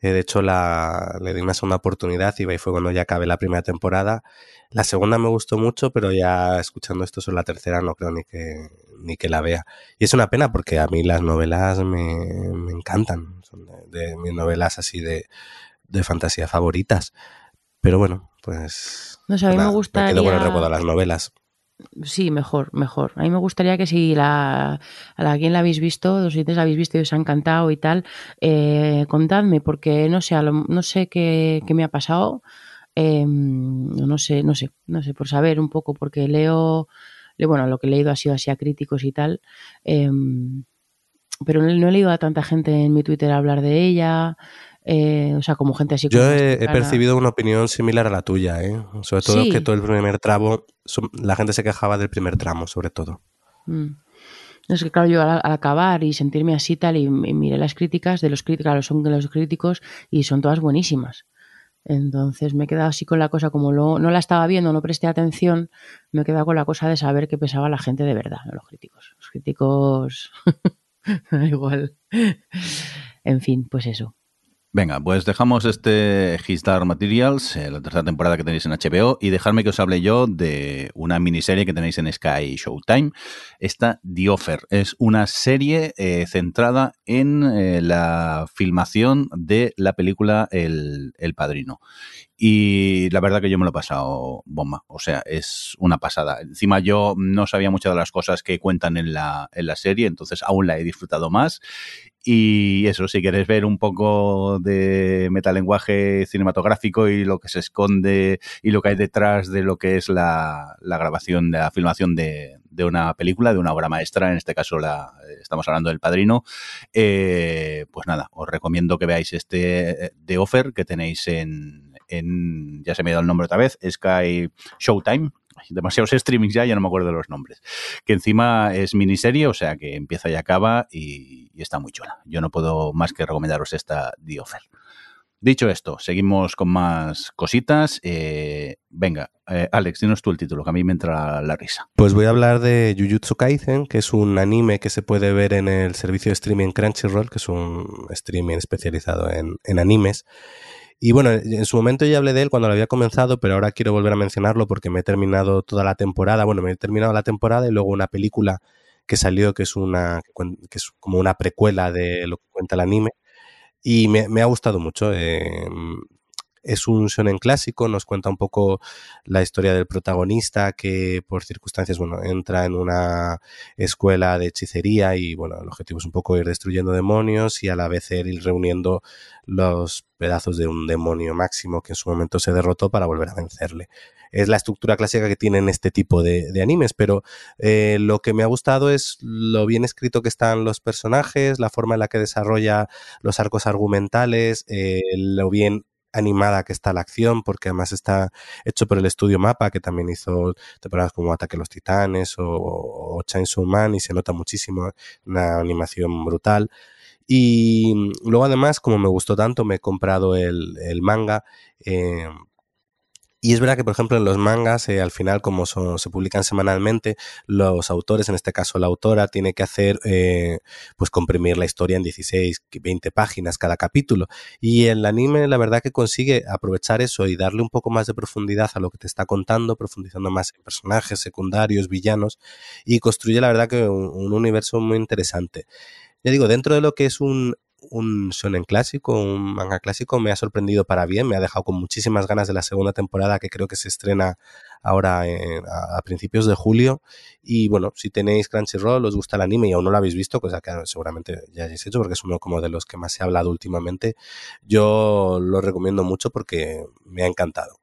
Eh, de hecho la le di una segunda oportunidad y fue cuando ya acabé la primera temporada. La segunda me gustó mucho, pero ya escuchando esto sobre la tercera no creo ni que ni que la vea. Y es una pena porque a mí las novelas me, me encantan, son de, de mis novelas así de, de fantasía favoritas. Pero bueno, pues no sé, a mí me gustaría... me quedo con el recuerdo de las novelas. Sí, mejor, mejor. A mí me gustaría que si la, a la quien la habéis visto, los siguientes la habéis visto y os ha encantado y tal, eh, contadme, porque no sé, lo, no sé qué, qué, me ha pasado. Eh, no sé, no sé, no sé, por saber un poco, porque leo, bueno, lo que he leído ha sido así a críticos y tal. Eh, pero no, no he leído a tanta gente en mi Twitter hablar de ella. Eh, o sea, como gente así. Yo he, he, percibido una opinión similar a la tuya, ¿eh? Sobre todo sí. que todo el primer tramo, la gente se quejaba del primer tramo, sobre todo. Mm. Es que claro, yo al, al, acabar y sentirme así tal, y, y miré las críticas de los críticos, claro, son de los críticos y son todas buenísimas. Entonces me he quedado así con la cosa, como lo, no la estaba viendo, no presté atención, me he quedado con la cosa de saber qué pensaba la gente de verdad, no los críticos. Los críticos, [laughs] igual. En fin, pues eso. Venga, pues dejamos este Histar Materials, eh, la tercera temporada que tenéis en HBO, y dejarme que os hable yo de una miniserie que tenéis en Sky Showtime. Esta The Offer es una serie eh, centrada en eh, la filmación de la película El, El Padrino. Y la verdad que yo me lo he pasado bomba. O sea, es una pasada. Encima yo no sabía muchas de las cosas que cuentan en la, en la serie, entonces aún la he disfrutado más. Y eso, si queréis ver un poco de metalenguaje cinematográfico y lo que se esconde y lo que hay detrás de lo que es la, grabación, de la filmación de, de, una película, de una obra maestra, en este caso la, estamos hablando del Padrino, eh, pues nada, os recomiendo que veáis este The Offer que tenéis en, en, ya se me ha dado el nombre otra vez, Sky Showtime, demasiados streamings ya, ya no me acuerdo de los nombres. Que encima es miniserie, o sea que empieza y acaba y, está muy chula. Yo no puedo más que recomendaros esta The Offer. Dicho esto, seguimos con más cositas. Eh, venga, eh, Alex, dinos tú el título, que a mí me entra la risa. Pues voy a hablar de Jujutsu Kaisen, que es un anime que se puede ver en el servicio de streaming Crunchyroll, que es un streaming especializado en, en animes. Y bueno, en su momento ya hablé de él cuando lo había comenzado, pero ahora quiero volver a mencionarlo porque me he terminado toda la temporada. Bueno, me he terminado la temporada y luego una película que salió que es una que es como una precuela de lo que cuenta el anime y me, ha gustado mucho. Eh, es un shonen clásico, nos cuenta un poco la historia del protagonista que por circunstancias, bueno, entra en una escuela de hechicería y bueno, el objetivo es un poco ir destruyendo demonios y a la vez ir reuniendo los pedazos de un demonio máximo que en su momento se derrotó para volver a vencerle. Es la estructura clásica que tienen este tipo de, animes, pero eh, lo que me ha gustado es lo bien escrito que están los personajes, la forma en la que desarrolla los arcos argumentales, eh, lo bien animada que está la acción, porque además está hecho por el estudio Mapa, que también hizo temporadas como Ataque a los Titanes o, Chainsaw Man, y se nota muchísimo una animación brutal. Y luego además, como me gustó tanto, me he comprado el, manga. Eh, y es verdad que, por ejemplo, en los mangas, eh, al final, como se publican semanalmente, los autores, en este caso la autora, tiene que hacer, eh, pues comprimir la historia en 16, 20 páginas cada capítulo. Y el anime, la verdad que consigue aprovechar eso y darle un poco más de profundidad a lo que te está contando, profundizando más en personajes secundarios, villanos, y construye, la verdad que un universo muy interesante. Ya digo, dentro de lo que es un un shonen clásico, un manga clásico, me ha sorprendido para bien, me ha dejado con muchísimas ganas de la segunda temporada que creo que se estrena ahora a, principios de julio. Y bueno, si tenéis Crunchyroll, os gusta el anime y aún no lo habéis visto, cosa que seguramente ya hayáis hecho porque es uno como de los que más se ha hablado últimamente, yo lo recomiendo mucho porque me ha encantado.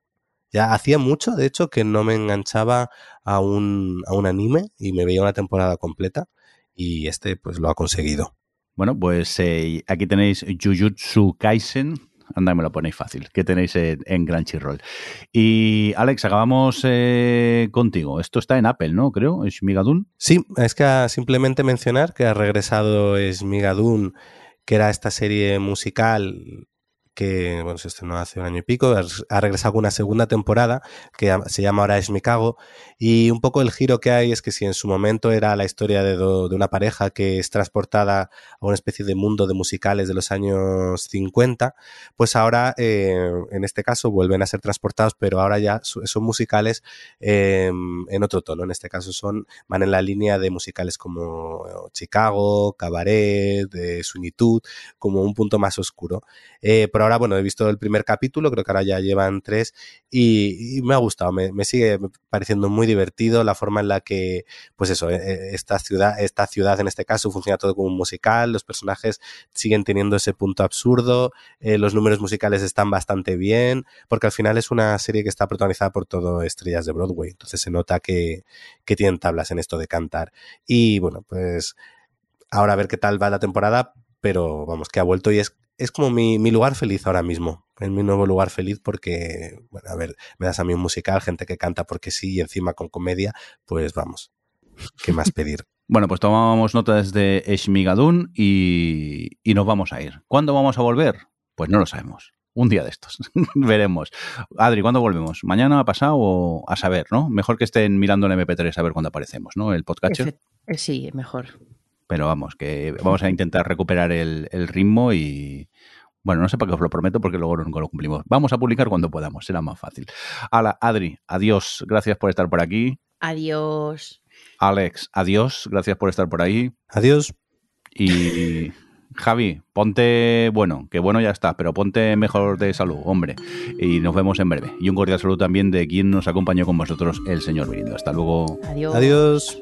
Ya hacía mucho, de hecho, que no me enganchaba a un, a un anime y me veía una temporada completa y este pues lo ha conseguido. Bueno, pues eh, aquí tenéis Jujutsu Kaisen. Anda, me lo ponéis fácil, que tenéis en, en Crunchyroll. Y Alex, acabamos eh, contigo. Esto está en Apple, ¿no? Creo, Shmigadun. Sí, es que simplemente mencionar que ha regresado Shmigadun, que era esta serie musical que bueno, se estrenó hace un año y pico, ha regresado con una segunda temporada que se llama ahora Es mi cago y un poco el giro que hay es que si en su momento era la historia de, de una pareja que es transportada a una especie de mundo de musicales de los años 50, pues ahora eh, en este caso vuelven a ser transportados, pero ahora ya son musicales eh, en otro tono, en este caso son van en la línea de musicales como Chicago, Cabaret, de Sunitud, como un punto más oscuro. Eh, ahora, bueno, he visto el primer capítulo, creo que ahora ya llevan tres y, me ha gustado, me, sigue pareciendo muy divertido la forma en la que, pues eso, eh, eh, esta ciudad, esta ciudad en este caso funciona todo como un musical, los personajes siguen teniendo ese punto absurdo, eh, los números musicales están bastante bien, porque al final es una serie que está protagonizada por todo estrellas de Broadway, entonces se nota que, que tienen tablas en esto de cantar. Y bueno, pues ahora a ver qué tal va la temporada, pero vamos, que ha vuelto y es es como mi, lugar feliz ahora mismo. Es mi nuevo lugar feliz porque, bueno, a ver, me das a mí un musical, gente que canta porque sí y encima con comedia, pues vamos, ¿qué más [laughs] pedir? Bueno, pues tomamos notas de Eshmigadun y, y nos vamos a ir. ¿Cuándo vamos a volver? Pues no lo sabemos. Un día de estos. [laughs] Veremos. Adri, ¿cuándo volvemos? ¿Mañana, ha pasado o a saber, no? Mejor que estén mirando el MP3 a ver cuándo aparecemos, ¿no? El podcast. Eh, sí, mejor. Pero vamos, que vamos a intentar recuperar el, el ritmo y, bueno, no sé para qué os lo prometo porque luego no lo cumplimos. Vamos a publicar cuando podamos, será más fácil. Hala, Adri, adiós, gracias por estar por aquí. Adiós. Alex, adiós, gracias por estar por ahí. Adiós. Y Javi, ponte bueno, que bueno ya está, pero ponte mejor de salud, hombre. Y nos vemos en breve. Y un cordial saludo también de quien nos acompañó con vosotros, el señor Brindo. Hasta luego. Adiós. Adiós.